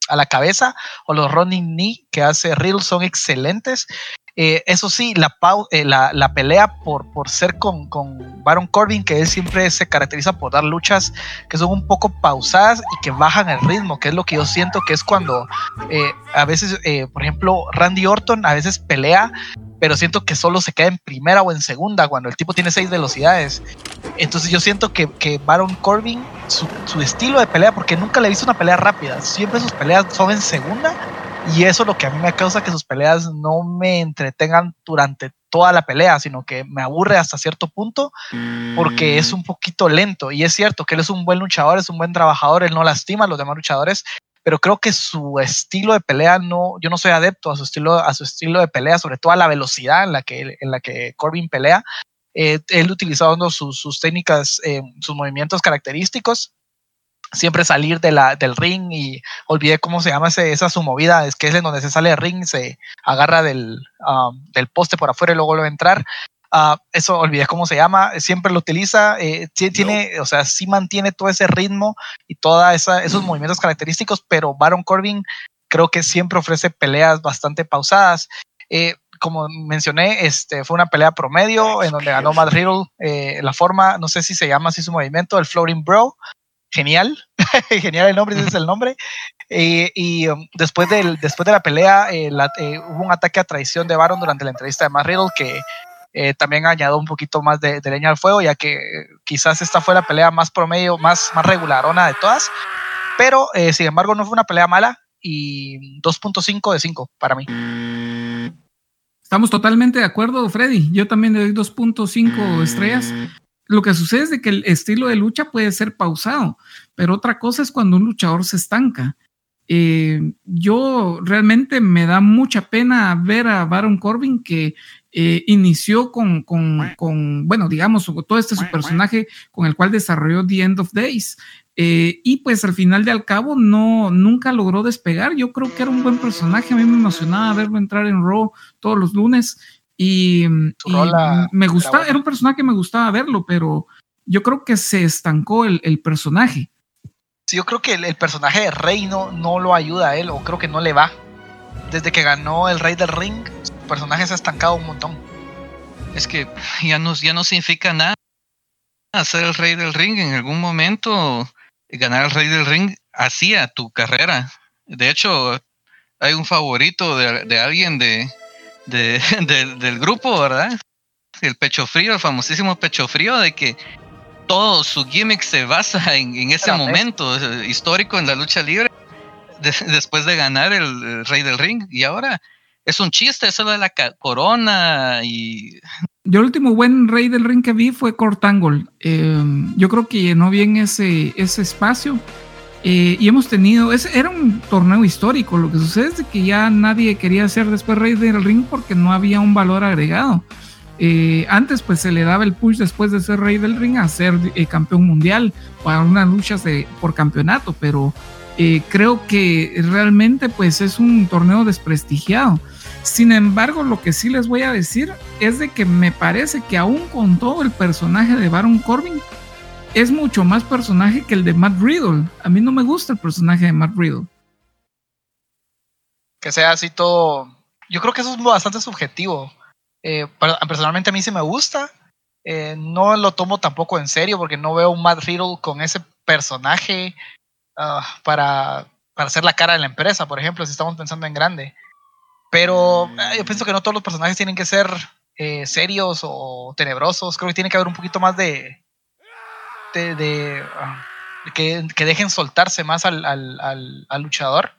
Speaker 5: a la cabeza o los running knee que hace Riddle son excelentes. Eh, eso sí, la, eh, la, la, pelea por, por ser con, con, Baron Corbin, que él siempre se caracteriza por dar luchas que son un poco pausadas y que bajan el ritmo, que es lo que yo siento que es cuando eh, a veces, por ejemplo, Randy Orton a veces pelea pero siento que solo se queda en primera o en segunda cuando el tipo tiene seis velocidades. Entonces yo siento que, que Baron Corbin, su, su, estilo de pelea, porque nunca le he visto una pelea rápida, siempre sus peleas son en segunda y eso es lo que a mí me causa que sus peleas no me entretengan durante toda la pelea, sino que me aburre hasta cierto punto porque es un poquito lento. Y es cierto que él es un buen luchador, es un buen trabajador, él no lastima a los demás luchadores, pero creo que su estilo de pelea no, yo no soy adepto a su estilo, a su estilo de pelea, sobre todo a la velocidad en la que, en la que Corbin pelea. Eh, él utilizando sus, sus técnicas, eh, sus movimientos característicos, siempre salir de la, del ring y olvidé cómo se llama ese, esa su movida, es que es en donde se sale del ring, se agarra del, um, del poste por afuera y luego vuelve a entrar. Uh, eso olvidé cómo se llama, siempre lo utiliza, eh, tiene, o sea, sí mantiene todo ese ritmo y todos esos movimientos característicos, pero Baron Corbin creo que siempre ofrece peleas bastante pausadas. Eh, como mencioné, este, fue una pelea promedio en donde ganó Matt Riddle. Eh, la forma, no sé si se llama así su movimiento, el Floating Bro. Genial, genial el nombre, ese es el nombre. y um, después, después de la pelea, hubo un ataque a traición de Baron durante la entrevista de Matt Riddle que eh, también añado un poquito más de, leña al fuego, ya que quizás esta fue la pelea más promedio, más, más regularona de todas. Pero, eh, sin embargo, no fue una pelea mala y 2.5 de 5 para mí.
Speaker 3: Estamos totalmente de acuerdo, Freddy. Yo también le doy 2.5 estrellas. Lo que sucede es de que el estilo de lucha puede ser pausado, pero otra cosa es cuando un luchador se estanca. Eh, yo realmente me da mucha pena ver a Baron Corbin que eh, inició con, con, bueno, digamos, todo este su personaje con el cual desarrolló The End of Days. Eh, y pues al final de al cabo no, nunca logró despegar. Yo creo que era un buen personaje. A mí me emocionaba verlo entrar en Raw todos los lunes. Y, me gustaba, era un personaje que me gustaba verlo, pero yo creo que se estancó el, personaje.
Speaker 5: Sí, yo creo que el, personaje de Rey no, no lo ayuda a él, o creo que no le va. Desde que ganó el Rey del Ring, personaje se ha estancado un montón.
Speaker 4: Es que ya no, ya no significa nada ser el rey del ring. En algún momento, ganar el rey del ring hacía tu carrera. De hecho, hay un favorito de, alguien de, del grupo, ¿verdad? El pecho frío, el famosísimo pecho frío, de que todo su gimmick se basa en, ese momento histórico en la lucha libre después de ganar el, rey del ring. Y ahora es un chiste eso de la corona y...
Speaker 3: Yo el último buen rey del ring que vi fue Cortangle. Em, yo creo que llenó bien ese, ese espacio. Eh, y hemos tenido, ese era un torneo histórico. Lo que sucede es que ya nadie quería ser después rey del ring porque no había un valor agregado. Eh, antes pues se le daba el push después de ser rey del ring a ser eh, campeón mundial o a unas luchas por campeonato, pero creo que realmente pues es un torneo desprestigiado. Sin embargo, lo que sí les voy a decir es de que me parece que aún con todo el personaje de Baron Corbin, es mucho más personaje que el de Matt Riddle. A mí no me gusta el personaje de Matt Riddle.
Speaker 5: Que sea así todo. Yo creo que eso es bastante subjetivo. Eh, personalmente a mí sí me gusta. Eh, no lo tomo tampoco en serio porque no veo un Matt Riddle con ese personaje ah, para, para hacer la cara de la empresa, por ejemplo, si estamos pensando en grande. Pero eh, yo pienso que no todos los personajes tienen que ser serios o tenebrosos. Creo que tiene que haber un poquito más de. De, ah, que, dejen soltarse más al, luchador.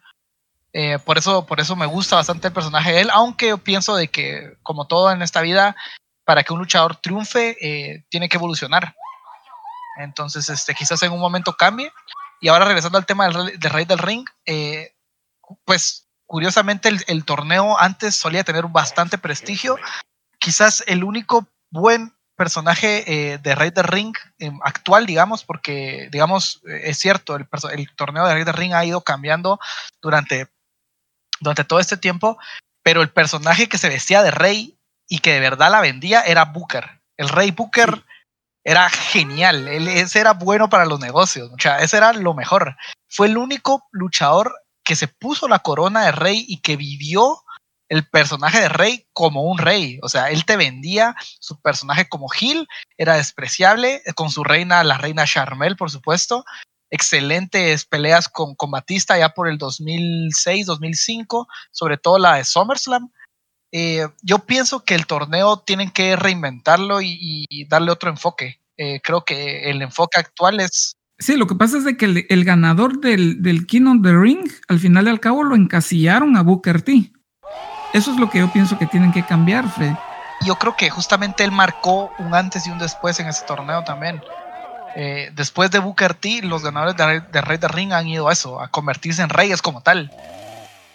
Speaker 5: Eh, por, eso, por eso me gusta bastante el personaje de él, aunque pienso de que, como todo en esta vida, para que un luchador triunfe, tiene que evolucionar. Entonces, este, quizás en un momento cambie. Y ahora regresando al tema del, del Rey del Ring, pues curiosamente el, torneo antes solía tener bastante prestigio. Quizás el único buen personaje eh, de Rey de Ring em, actual, digamos, porque, digamos, eh, es cierto, el, torneo de Rey de Ring ha ido cambiando durante, durante todo este tiempo, pero el personaje que se vestía de Rey y que de verdad la vendía era Booker. El Rey Booker era genial, él, ese era bueno para los negocios, o sea, ese era lo mejor. Fue el único luchador que se puso la corona de rey y que vivió el personaje de rey como un rey. O sea, él te vendía su personaje como Gil, era despreciable, con su reina, la reina Charmel, por supuesto. Excelentes peleas con, con Batista ya por el 2006, 2005, sobre todo la de SummerSlam. Eh, yo pienso que el torneo tienen que reinventarlo y, darle otro enfoque. Eh, creo que el enfoque actual es
Speaker 3: Sí, lo que pasa es de que el, ganador del, del King of the Ring, al final y al cabo lo encasillaron a Booker T. Eso es lo que yo pienso que tienen que cambiar, Fred.
Speaker 5: Yo creo que justamente él marcó un antes y un después en ese torneo también. Eh, después de Booker T, los ganadores de, Rey de Ring han ido a eso, a convertirse en reyes como tal.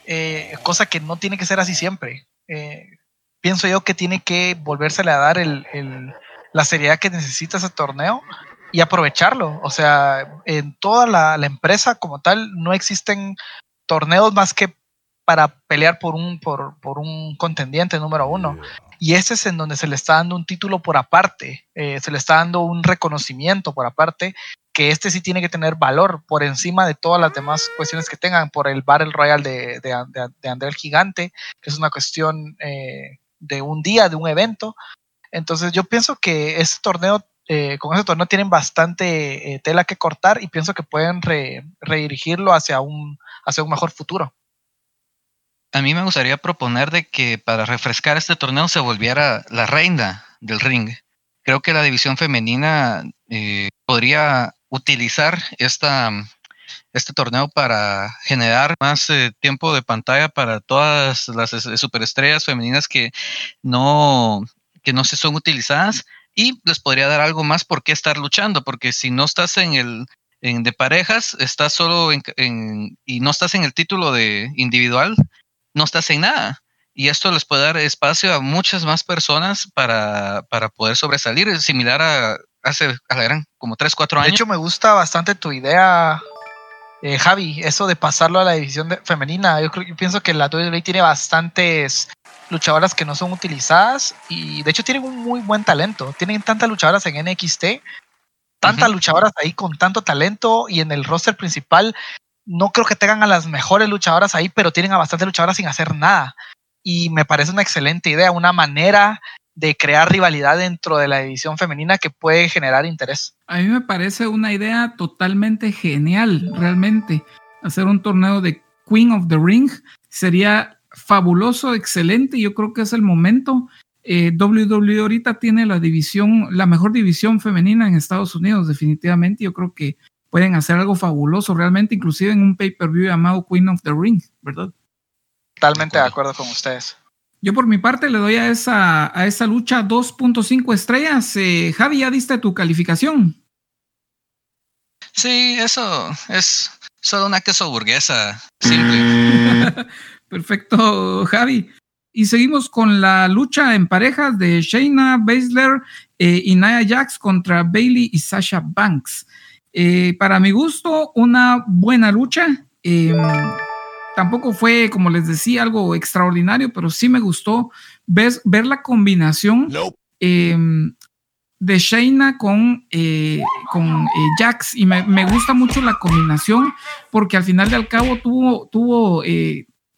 Speaker 5: Eh, cosa que no tiene que ser así siempre. Eh, pienso yo que tiene que volvérsele a dar la seriedad que necesita ese torneo y aprovecharlo. O sea, en toda la, empresa como tal no existen torneos más que para pelear por un, por, un contendiente número uno. Y ese es en donde se le está dando un título por aparte, eh, se le está dando un reconocimiento por aparte, que este sí tiene que tener valor por encima de todas las demás cuestiones que tengan, por el Battle Royale de, de, André el Gigante, que es una cuestión eh, de un día, de un evento. Entonces yo pienso que este torneo eh, con ese torneo tienen bastante eh, tela que cortar y pienso que pueden redirigirlo hacia un, hacia un mejor futuro.
Speaker 4: A mí me gustaría proponer de que para refrescar este torneo se volviera la reina del ring. Creo que la división femenina eh, podría utilizar esta, este torneo para generar más tiempo de pantalla para todas las superestrellas femeninas que no, que no se son utilizadas y les podría dar algo más por qué estar luchando, porque si no estás en el en de parejas, estás solo en, y no estás en el título de individual, no estás en nada. Y esto les puede dar espacio a muchas más personas para, para poder sobresalir. Es similar a hace a como 3, 4 años.
Speaker 5: De hecho, me gusta bastante tu idea, eh, Javi, eso de pasarlo a la división femenina. Yo, creo, yo pienso que la WWE tiene bastantes luchadoras que no son utilizadas y de hecho tienen un muy buen talento. Tienen tantas luchadoras en NXT, tantas luchadoras ahí con tanto talento y en el roster principal no creo que tengan a las mejores luchadoras ahí, pero tienen a bastantes luchadoras sin hacer nada. Y me parece una excelente idea, una manera de crear rivalidad dentro de la división femenina que puede generar interés.
Speaker 3: A mí me parece una idea totalmente genial, realmente. Hacer un torneo de Queen of the Ring sería fabuloso, excelente. Yo creo que es el momento. Eh, WWE ahorita tiene la división, la mejor división femenina en Estados Unidos, definitivamente. Yo creo que pueden hacer algo fabuloso, realmente, inclusive en un pay-per-view llamado Queen of the Ring, ¿verdad?
Speaker 5: Totalmente de acuerdo con ustedes.
Speaker 3: Yo por mi parte le doy a esa, a esa lucha 2.5 estrellas. Eh, Javi, ¿ya diste tu calificación?
Speaker 4: Sí, eso es solo una queso burguesa, simple.
Speaker 3: Perfecto, Javi. Y seguimos con la lucha en parejas de Shayna Baszler eh, y Nia Jax contra Bailey y Sasha Banks. Eh, para mi gusto, una buena lucha. Em, tampoco fue, como les decía, algo extraordinario, pero sí me gustó ver, ver la combinación em, de Shayna con, eh, con Jax. Y me, me, gusta mucho la combinación porque al final de al cabo tuvo, tuvo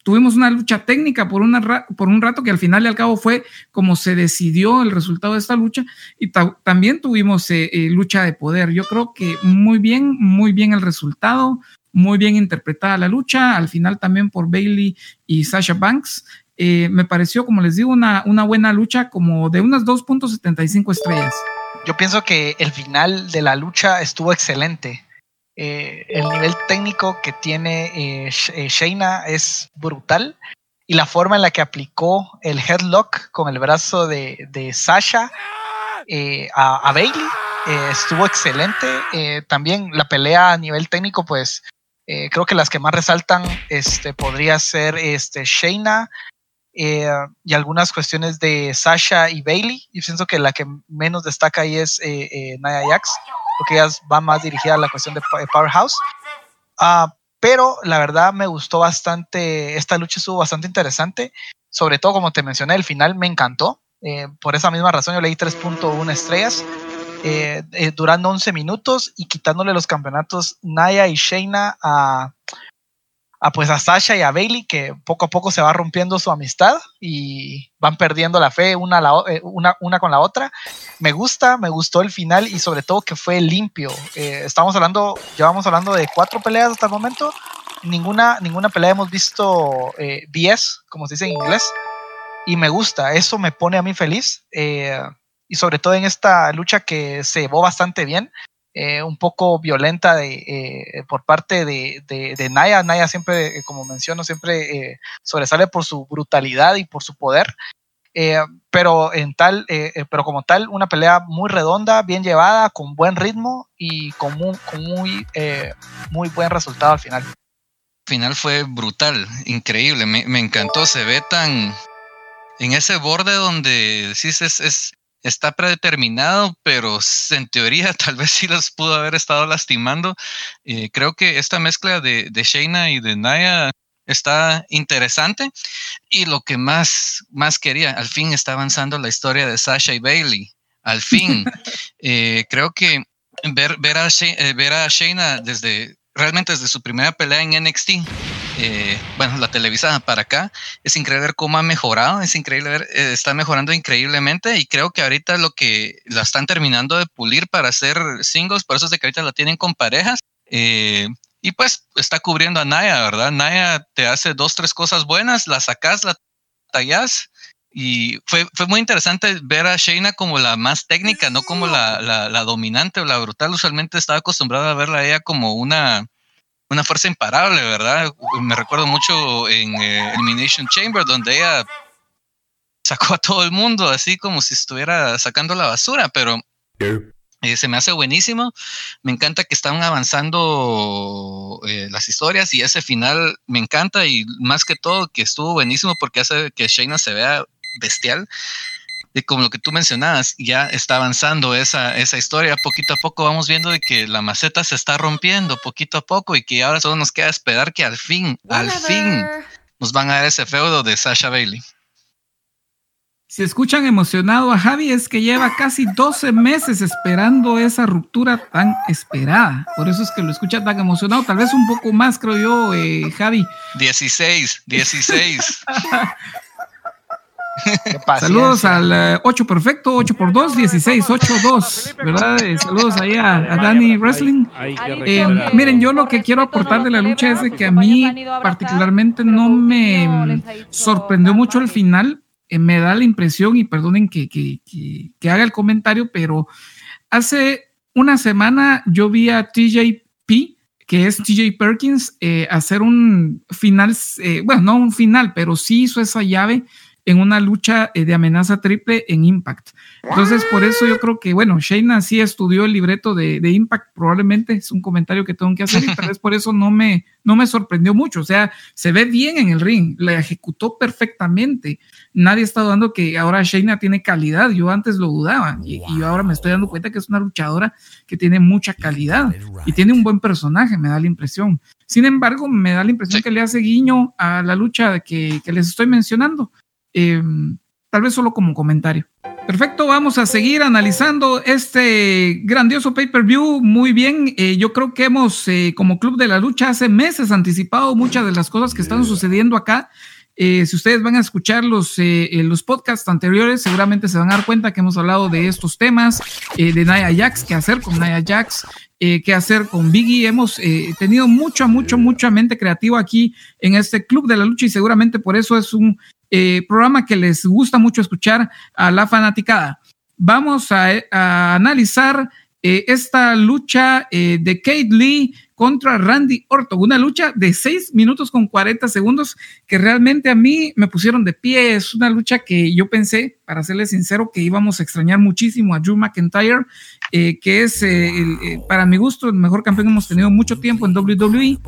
Speaker 3: tuvimos una lucha técnica por, una, por un rato que al final y al cabo fue como se decidió el resultado de esta lucha y también tuvimos eh, eh, lucha de poder. Yo creo que muy bien, muy bien el resultado, muy bien interpretada la lucha, al final también por Bailey y Sasha Banks. Eh, me pareció, como les digo, una, una buena lucha como de unas 2.75 estrellas.
Speaker 5: Yo pienso que el final de la lucha estuvo excelente eh, el nivel técnico que tiene eh, eh, Shayna es brutal y la forma en la que aplicó el headlock con el brazo de, Sasha a, Bailey estuvo excelente. también la pelea a nivel técnico, pues Eh, creo que las que más resaltan este, podría ser este, Shayna eh, y algunas cuestiones de Sasha y Bailey. Yo pienso que la que menos destaca ahí es eh, Nia Jax, porque ella va más dirigida a la cuestión de Powerhouse. Ah, pero la verdad me gustó bastante, esta lucha estuvo bastante interesante, sobre todo como te mencioné, el final me encantó. por esa misma razón yo leí 3.1 estrellas. Eh, eh, durando 11 minutos y quitándole los campeonatos Naya y Shayna a, a, pues a Sasha y a Bailey, que poco a poco se va rompiendo su amistad y van perdiendo la fe una, eh, una, una con la otra. Me gusta, me gustó el final y sobre todo que fue limpio. estamos hablando, llevamos hablando de cuatro peleas hasta el momento. Ninguna, ninguna pelea hemos visto eh, como se dice en inglés. Y me gusta, eso me pone a mí feliz y sobre todo en esta lucha que se llevó bastante bien, eh, un poco violenta de, eh, por parte de, de, Naya. Naya siempre, eh, como menciono, siempre sobresale por su brutalidad y por su poder. pero en tal, pero como tal, una pelea muy redonda, bien llevada, con buen ritmo y con muy, muy, muy buen resultado al final.
Speaker 4: El final fue brutal, increíble, me, encantó, se ve tan en ese borde donde decís es está predeterminado, pero en teoría tal vez sí los pudo haber estado lastimando. Eh, creo que esta mezcla de, de Shayna y de Naya está interesante y lo que más, más quería, al fin está avanzando la historia de Sasha y Bailey. Al fin, eh, creo que ver, ver, a, eh, ver a Shayna desde realmente desde su primera pelea en NXT, eh, bueno, la televisada para acá, es increíble ver cómo ha mejorado, es increíble ver, eh, está mejorando increíblemente y creo que ahorita lo que la están terminando de pulir para hacer singles, por eso es de que ahorita la tienen con parejas. Eh, y pues está cubriendo a Naya, ¿verdad? Naya te hace dos, tres cosas buenas, la sacas, la tallas. Y fue, fue muy interesante ver a Shayna como la más técnica, no como la, la, la dominante o la brutal. Usualmente estaba acostumbrado a verla a ella como una, una fuerza imparable, ¿verdad? Me recuerdo mucho en eh, Elimination Chamber, donde ella sacó a todo el mundo así como si estuviera sacando la basura, pero eh, se me hace buenísimo. Me encanta que están avanzando eh, las historias y ese final me encanta y más que todo que estuvo buenísimo porque hace que Shayna se vea bestial y como lo que tú mencionabas, ya está avanzando esa, esa historia. Poquito a poco vamos viendo de que la maceta se está rompiendo poquito a poco y que ahora solo nos queda esperar que al fin, al fin, nos van a dar ese feudo de Sasha Bailey.
Speaker 3: Si escuchan emocionado a Javi, es que lleva casi 12 meses esperando esa ruptura tan esperada. Por eso es que lo escucha tan emocionado. Tal vez un poco más, creo yo, eh, Javi.
Speaker 4: 16, 16.
Speaker 3: Saludos al 8 eh, perfecto, 8 por 2, 16, 8, 2, ¿verdad? Eh, saludos ahí a, Dani Wrestling. Eh, miren, yo lo que quiero aportar de la lucha es de que a mí particularmente no me sorprendió mucho el final. me da la impresión, y perdonen que, que, que, haga el comentario, pero hace una semana yo vi a TJP, que es TJ Perkins, hacer un final, bueno, no un final, pero sí hizo esa llave en una lucha eh, de amenaza triple en Impact. Entonces, por eso yo creo que, bueno, Shayna sí estudió el libreto de, Impact, probablemente es un comentario que tengo que hacer y tal vez por eso no me, no me sorprendió mucho. O sea, se ve bien en el ring, la ejecutó perfectamente. Nadie está dudando que ahora Shayna tiene calidad. Yo antes lo dudaba y, y ahora me estoy dando cuenta que es una luchadora que tiene mucha calidad y tiene un buen personaje, me da la impresión. Sin embargo, me da la impresión que le hace guiño a la lucha que, que les estoy mencionando. Em, tal vez solo como comentario. Perfecto, vamos a seguir analizando este grandioso pay-per-view. Muy bien, eh, yo creo que hemos, eh, como Club de la Lucha, hace meses anticipado muchas de las cosas que están sucediendo acá. Eh, si ustedes van a escuchar los, los podcasts anteriores, seguramente se van a dar cuenta que hemos hablado de estos temas, de Naya Jax, qué hacer con Naya Jax, qué hacer con Biggie. Hemos tenido mucha, mucho, mucha mente creativa aquí en este Club de la Lucha y seguramente por eso es un eh, programa que les gusta mucho escuchar a la fanaticada. Vamos a, analizar eh, esta lucha eh, de Kate Lee contra Randy Orton, una lucha de 6 minutos con 40 segundos que realmente a mí me pusieron de pie. Es una lucha que yo pensé, para serles sincero, que íbamos a extrañar muchísimo a Drew McIntyre, que es, para mi gusto, el mejor campeón que hemos tenido mucho tiempo en WWE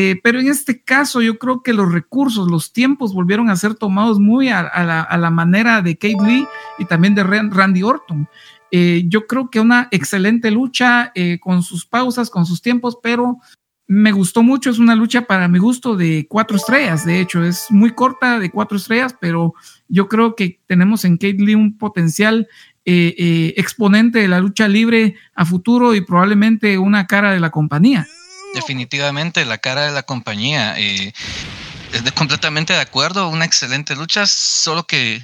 Speaker 3: Eh, pero en este caso yo creo que los recursos, los tiempos volvieron a ser tomados muy a, la, manera de Kate Lee y también de Randy Orton. Eh, yo creo que una excelente lucha eh, con sus pausas, con sus tiempos, pero me gustó mucho. Es una lucha para mi gusto de cuatro estrellas. De hecho, es muy corta de cuatro estrellas, pero yo creo que tenemos en Kate Lee un potencial exponente de la lucha libre a futuro y probablemente una cara de la compañía
Speaker 4: definitivamente la cara de la compañía. Eh, completamente de acuerdo, una excelente lucha, solo que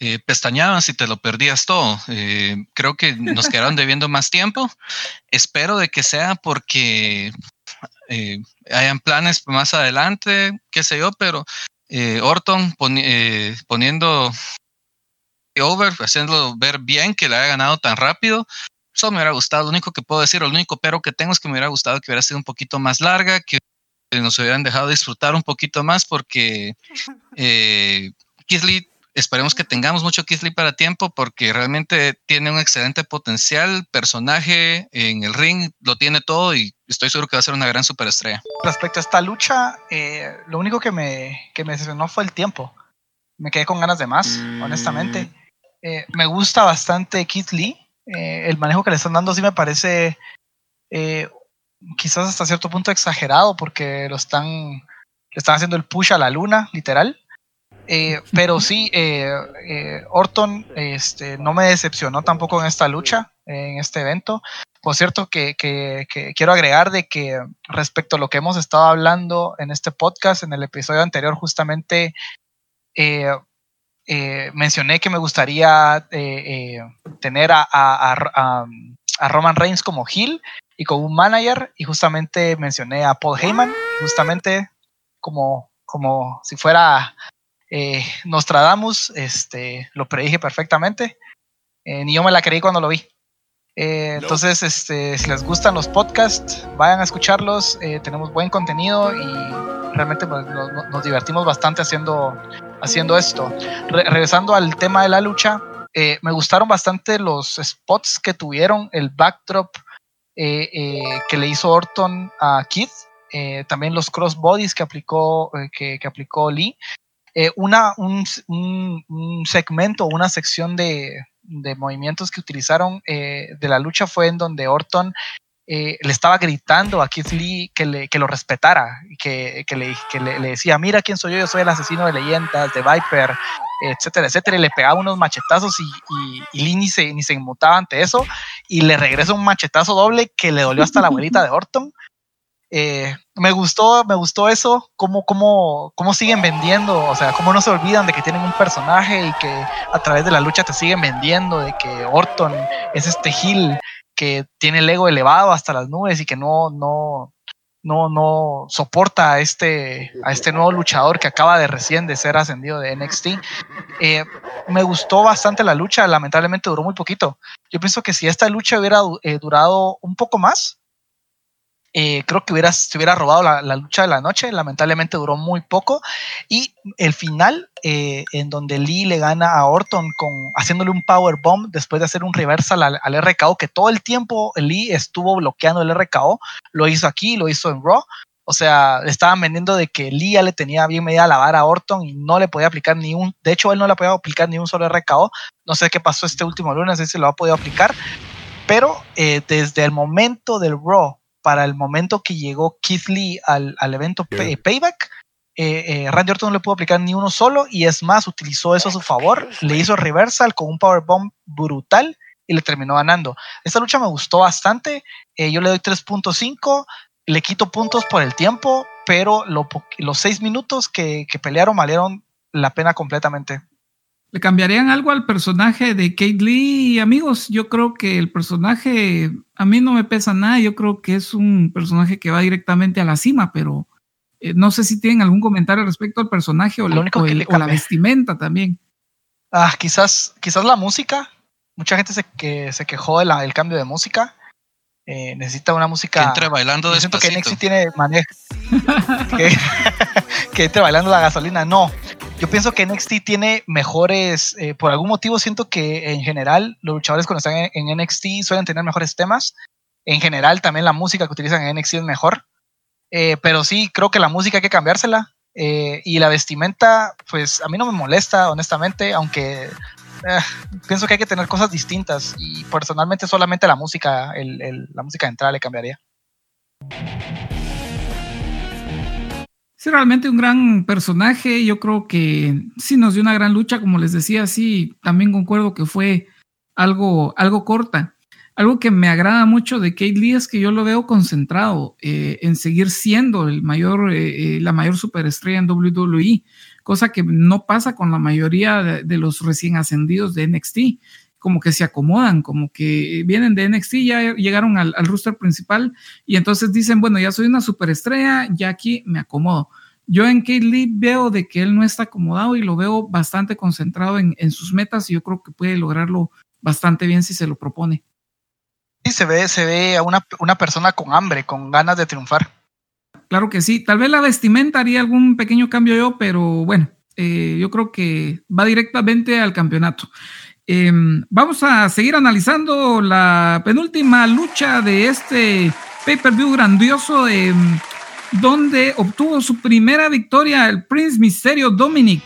Speaker 4: eh, pestañaban si te lo perdías todo. Eh, creo que nos quedaron debiendo más tiempo. Espero de que sea porque eh, hayan planes más adelante, qué sé yo, pero Orton poniendo over, haciéndolo ver bien que le haya ganado tan rápido, eso me hubiera gustado. Lo único que puedo decir, lo único pero que tengo es que me hubiera gustado que hubiera sido un poquito más larga, que nos hubieran dejado disfrutar un poquito más, porque eh, esperemos que tengamos mucho Kisley para tiempo, porque realmente tiene un excelente potencial, personaje en el ring, lo tiene todo y estoy seguro que va a ser una gran superestrella.
Speaker 5: Respecto a esta lucha, eh, lo único que me, que me decepcionó fue el tiempo. Me quedé con ganas de más, honestamente. Mm. Eh, me gusta bastante Keith Lee. Eh, el manejo que le están dando sí me parece eh, quizás hasta cierto punto exagerado porque lo están, le están haciendo el push a la luna, literal. Eh, pero sí, Orton este, no me decepcionó tampoco en esta lucha, en este evento. Por cierto, que, quiero agregar de que respecto a lo que hemos estado hablando en este podcast, en el episodio anterior, justamente eh, mencioné que me gustaría eh, eh, tener a, Roman Reigns como heel y como un manager y justamente mencioné a Paul Heyman justamente como, como si fuera Nostradamus, este, lo predije perfectamente, ni yo me la creí cuando lo vi. Entonces, este, si les gustan los podcasts, vayan a escucharlos. tenemos buen contenido y realmente pues, nos divertimos bastante haciendo haciendo esto. regresando al tema de la lucha, eh, me gustaron bastante los spots que tuvieron, el backdrop eh, eh, que le hizo Orton a Keith, también los crossbodies que aplicó, que, aplicó Lee. una, un, un, segmento, una sección de movimientos que utilizaron de la lucha fue en donde Orton eh, le estaba gritando a Keith Lee que, le, que lo respetara, que, que, le, que le, decía, mira quién soy yo, yo soy el asesino de leyendas, de Viper, etcétera, etcétera, y le pegaba unos machetazos y, y, Lee ni se, ni se inmutaba ante eso, y le regresa un machetazo doble que le dolió hasta la abuelita de Orton. Eh, me gustó, me gustó eso, cómo, cómo, cómo siguen vendiendo, o sea, cómo no se olvidan de que tienen un personaje y que a través de la lucha te siguen vendiendo, de que Orton es este Hill que tiene el ego elevado hasta las nubes y que no, no, no, no soporta a este, a este nuevo luchador que acaba de recién de ser ascendido de NXT. Eh, me gustó bastante la lucha, lamentablemente duró muy poquito. Yo pienso que si esta lucha hubiera eh, durado un poco más, eh, creo que hubiera, se hubiera robado la, lucha de la noche, lamentablemente duró muy poco. Y el final, eh, en donde Lee le gana a Orton con, haciéndole un power bomb después de hacer un reversal al, RKO, que todo el tiempo Lee estuvo bloqueando el RKO, lo hizo aquí, lo hizo en Raw. O sea, estaban vendiendo de que Lee ya le tenía bien medida la vara a Orton y no le podía aplicar ni un, de hecho él no le podía aplicar ni un solo RKO. No sé qué pasó este último lunes, si lo ha podido aplicar. Pero eh, desde el momento del Raw para el momento que llegó Keith Lee al, evento Payback, eh, eh, Randy Orton no le pudo aplicar ni uno solo y es más, utilizó eso a su favor, le hizo reversal con un powerbomb brutal y le terminó ganando. Esta lucha me gustó bastante, eh, yo le doy 3.5, le quito puntos por el tiempo, pero los seis minutos que, que pelearon valieron la pena completamente.
Speaker 3: ¿Le cambiarían algo al personaje de Kate Lee? Amigos, yo creo que el personaje a mí no me pesa nada. Yo creo que es un personaje que va directamente a la cima, pero eh, no sé si tienen algún comentario respecto al personaje o, la vestimenta también.
Speaker 5: Ah, quizás, quizás la música. Mucha gente se, que, se quejó del cambio de música. Eh, necesita una música.
Speaker 4: Que entre bailando
Speaker 5: de Siento que NXT tiene manejo. que, que entre bailando la gasolina. No, yo pienso que NXT tiene mejores, eh, por algún motivo siento que en general los luchadores cuando están en, NXT suelen tener mejores temas. En general también la música que utilizan en NXT es mejor. Eh, pero sí, creo que la música hay que cambiársela. Eh, y la vestimenta, pues a mí no me molesta, honestamente, aunque eh, pienso que hay que tener cosas distintas. Y personalmente solamente la música, la música de entrada le cambiaría.
Speaker 3: Sí, realmente un gran personaje. Yo creo que sí nos dio una gran lucha, como les decía, sí, también concuerdo que fue algo, algo corta. Algo que me agrada mucho de Kate Lee es que yo lo veo concentrado eh, en seguir siendo el mayor, eh, eh, la mayor superestrella en WWE, cosa que no pasa con la mayoría de, los recién ascendidos de NXT, como que se acomodan, como que vienen de NXT, ya llegaron al, al roster principal y entonces dicen, bueno, ya soy una superestrella, ya aquí me acomodo. Yo en Kate Lee veo de que él no está acomodado y lo veo bastante concentrado en, en sus metas y yo creo que puede lograrlo bastante bien si se lo propone.
Speaker 5: Sí, se ve, se ve a una, una persona con hambre, con ganas de triunfar.
Speaker 3: Claro que sí. Tal vez la vestimenta haría algún pequeño cambio yo, pero bueno, eh, yo creo que va directamente al campeonato. Em, vamos a seguir analizando la penúltima lucha de este pay-per-view grandioso, em, donde obtuvo su primera victoria el Prince Misterio Dominic.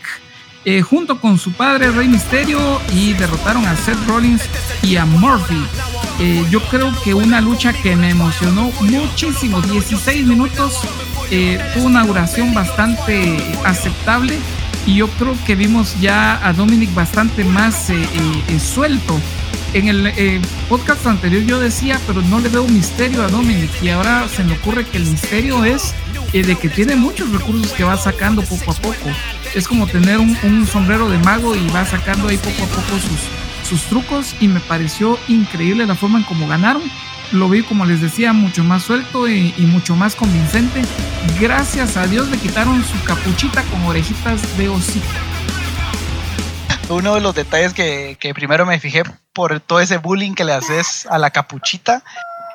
Speaker 3: Eh, junto con su padre Rey Misterio y derrotaron a Seth Rollins y a Murphy. Eh, yo creo que una lucha que me emocionó muchísimo, 16 minutos, eh, una duración bastante aceptable y yo creo que vimos ya a Dominic bastante más suelto. En el podcast anterior yo decía, pero no le veo misterio a Dominic y ahora se me ocurre que el misterio es de que tiene muchos recursos que va sacando poco a poco. Es como tener un, sombrero de mago y va sacando ahí poco a poco sus, sus trucos y me pareció increíble la forma en cómo ganaron. Lo vi, como les decía, mucho más suelto y, mucho más convincente. Gracias a Dios le quitaron su capuchita con orejitas de hocico.
Speaker 5: Uno de los detalles que primero me fijé por todo ese bullying que le haces a la capuchita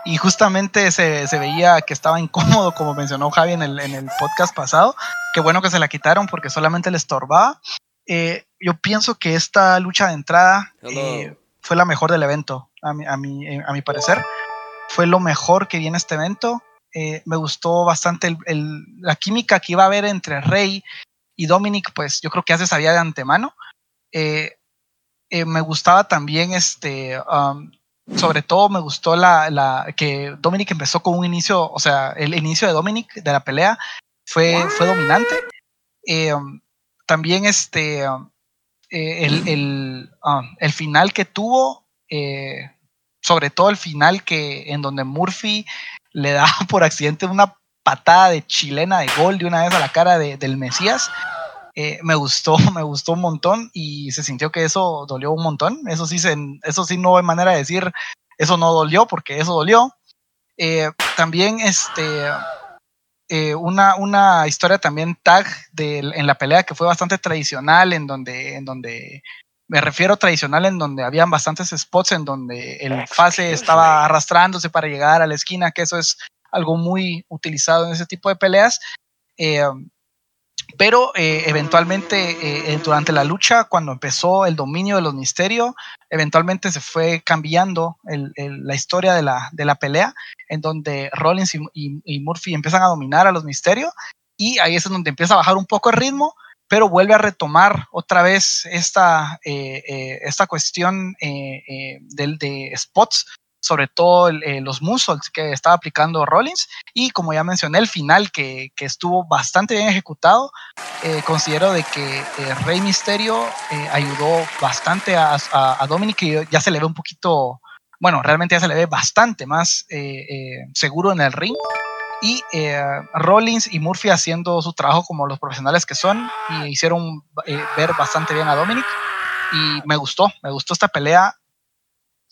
Speaker 5: y justamente se, veía que estaba incómodo, como mencionó Javi en el, en el podcast pasado. Qué bueno que se la quitaron porque solamente le estorbaba. Eh, yo pienso que esta lucha de entrada eh, fue la mejor del evento, a mi, a, mi, eh, a mi parecer. Fue lo mejor que vi en este evento. me gustó bastante la química que iba a haber entre Rey y Dominic, pues yo creo que ya se sabía de antemano. Me gustaba también este, um, sobre todo me gustó la, la, que Dominic empezó con un inicio, o sea, el inicio de Dominic de la pelea fue, fue dominante. Eh, um, también este, um, eh, el, el, um, el, final que tuvo, eh, sobre todo el final que en donde Murphy le da por accidente una patada de chilena de gol de una vez a la cara de, del Mesías. Me gustó, me gustó un montón y se sintió que eso dolió un montón. Eso sí, se, eso sí no hay manera de decir eso no dolió porque eso dolió. también este, eh, una, una historia también tag de, en la pelea que fue bastante tradicional, en donde, en donde me refiero tradicional, en donde habían bastantes spots en donde el fase estaba arrastrándose para llegar a la esquina, que eso es algo muy utilizado en ese tipo de peleas. Eh, pero eh, eventualmente eh, durante la lucha, cuando empezó el dominio de los misterios, eventualmente se fue cambiando la historia de la, de la, pelea, en donde Rollins y, Murphy empiezan a dominar a los misterios, y ahí es donde empieza a bajar un poco el ritmo, pero vuelve a retomar otra vez esta, eh, esta cuestión del, de spots sobre todo eh, los muscles que estaba aplicando Rollins. Y como ya mencioné el final que, estuvo bastante bien ejecutado eh, considero de que eh, Rey Misterio ayudó bastante a, a, Dominic y ya se le ve un poquito bueno realmente ya se le ve bastante más seguro en el ring. Y Rollins y Murphy haciendo su trabajo como los profesionales que son y hicieron ver bastante bien a Dominic. Y me gustó, me gustó esta pelea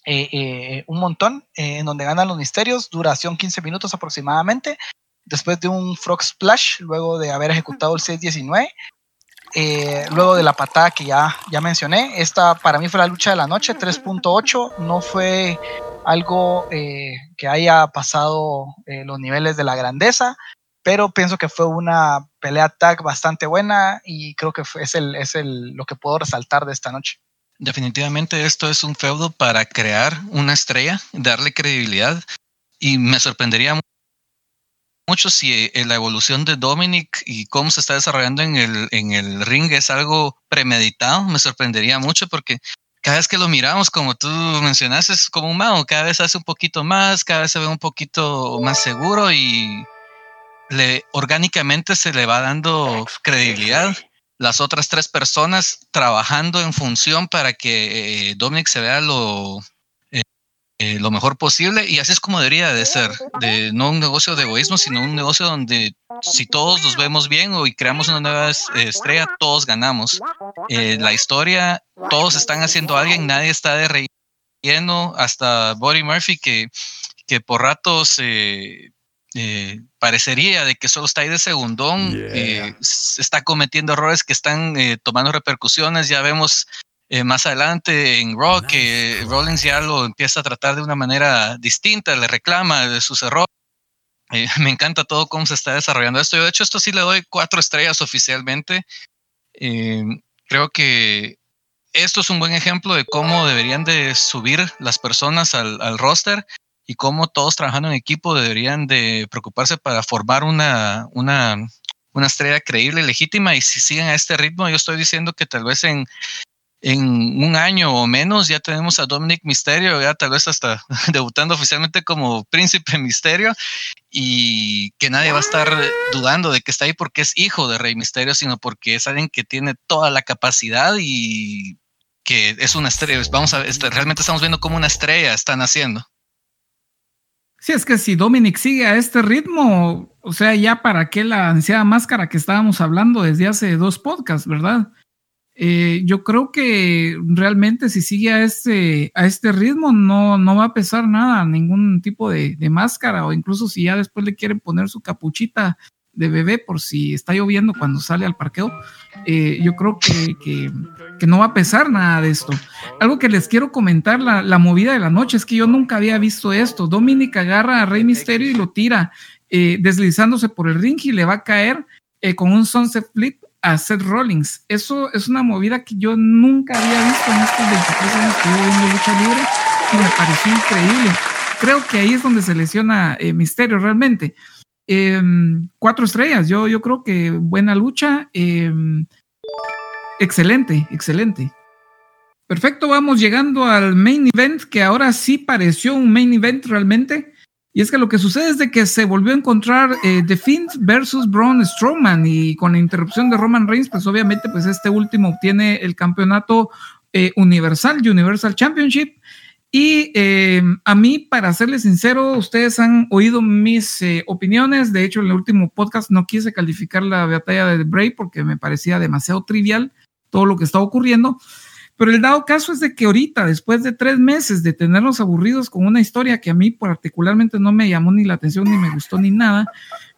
Speaker 5: eh, eh, un montón, eh, en donde ganan los misterios, duración 15 minutos aproximadamente, después de un Frog Splash, luego de haber ejecutado el 619. luego de la patada que ya, ya mencioné, esta para mí fue la lucha de la noche, 3.8, no fue algo que haya pasado los niveles de la grandeza, pero pienso que fue una pelea tag bastante buena y creo que es, el, es el, lo que puedo resaltar de esta noche.
Speaker 4: Definitivamente esto es un feudo para crear una estrella, darle credibilidad y me sorprendería mucho si la evolución de Dominic y cómo se está desarrollando en el, en el ring es algo premeditado. Me sorprendería mucho porque cada vez que lo miramos, como tú mencionaste, es como un mago. Cada vez hace un poquito más, cada vez se ve un poquito más seguro y le orgánicamente se le va dando credibilidad. Las otras tres personas trabajando en función para que eh, Dominic se vea lo, eh, lo mejor posible y así es como debería de ser, de no un negocio de egoísmo, sino un negocio donde si todos nos vemos bien o y creamos una nueva estrella, todos ganamos. Eh, la historia, todos están haciendo alguien, nadie está de relleno, hasta Buddy Murphy que, que por ratos eh, parecería de que solo está ahí de segundón, está cometiendo errores que están tomando repercusiones, ya vemos eh, más adelante en Rock, que Rollins ya lo empieza a tratar de una manera distinta, le reclama de sus errores. Eh, me encanta todo cómo se está desarrollando esto. Yo, de hecho, esto sí le doy cuatro estrellas oficialmente. Eh, creo que esto es un buen ejemplo de cómo deberían de subir las personas al, al roster y cómo todos trabajando en equipo deberían de preocuparse para formar una, una, una estrella creíble y legítima. Y si siguen a este ritmo, yo estoy diciendo que tal vez en en un año o menos ya tenemos a Dominic Misterio, ya tal vez hasta debutando oficialmente como Príncipe Misterio y que nadie va a estar dudando de que está ahí porque es hijo de Rey Misterio, sino porque es alguien que tiene toda la capacidad y que es una estrella. Vamos a ver, este, realmente estamos viendo como una estrella están haciendo.
Speaker 3: Sí, es que si Dominic sigue a este ritmo, o sea, ya para qué la ansiada máscara que estábamos hablando desde hace dos podcasts, ¿verdad? Eh, yo creo que realmente si sigue a este, a este ritmo no, no va a pesar nada, ningún tipo de, máscara o incluso si ya después le quieren poner su capuchita de bebé por si está lloviendo cuando sale al parqueo, eh, yo creo que, no va a pesar nada de esto. Algo que les quiero comentar, la, movida de la noche, es que yo nunca había visto esto. Dominic agarra a Rey Misterio y lo tira eh, deslizándose por el ring y le va a caer con un sunset flip a Seth Rollins. Eso es una movida que yo nunca había visto en estos 23 años que llevo viendo lucha libre y me pareció increíble. Creo que ahí es donde se lesiona eh, Misterio realmente. Em, cuatro estrellas, yo, yo creo que buena lucha. Excelente, excelente. Perfecto, vamos llegando al main event, que ahora sí pareció un main event realmente. Y es que lo que sucede es de que se volvió a encontrar eh, The Fiend versus Braun Strowman y con la interrupción de Roman Reigns, pues obviamente pues este último obtiene el campeonato eh, universal, Universal Championship. Y eh, a mí, para serles sincero, ustedes han oído mis opiniones. De hecho, en el último podcast no quise calificar la batalla de Bray porque me parecía demasiado trivial todo lo que está ocurriendo. Pero el dado caso es de que ahorita, después de tres meses de tenernos aburridos con una historia que a mí particularmente no me llamó ni la atención, ni me gustó, ni nada,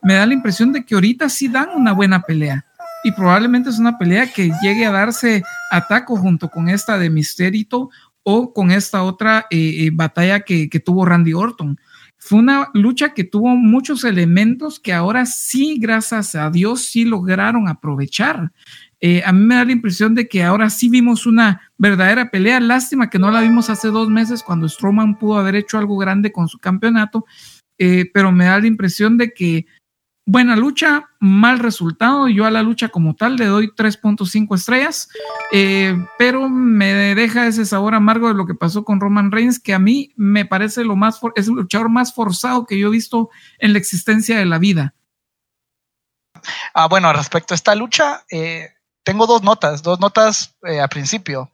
Speaker 3: me da la impresión de que ahorita sí dan una buena pelea. Y probablemente es una pelea que llegue a darse a taco junto con esta de Misterito o con esta otra eh, eh, batalla que, que tuvo Randy Orton. Fue una lucha que tuvo muchos elementos que ahora sí, gracias a Dios, sí lograron aprovechar. Eh, a mí me da la impresión de que ahora sí vimos una verdadera pelea. Lástima que no la vimos hace dos meses cuando Strowman pudo haber hecho algo grande con su campeonato, eh, pero me da la impresión de que buena lucha, mal resultado. Yo a la lucha como tal le doy 3.5 estrellas, eh, pero me deja ese sabor amargo de lo que pasó con Roman Reigns, que a mí me parece lo más es el luchador más forzado que yo he visto en la existencia de la vida.
Speaker 5: Ah, bueno, respecto a esta lucha, eh, tengo dos notas, dos notas eh, al principio.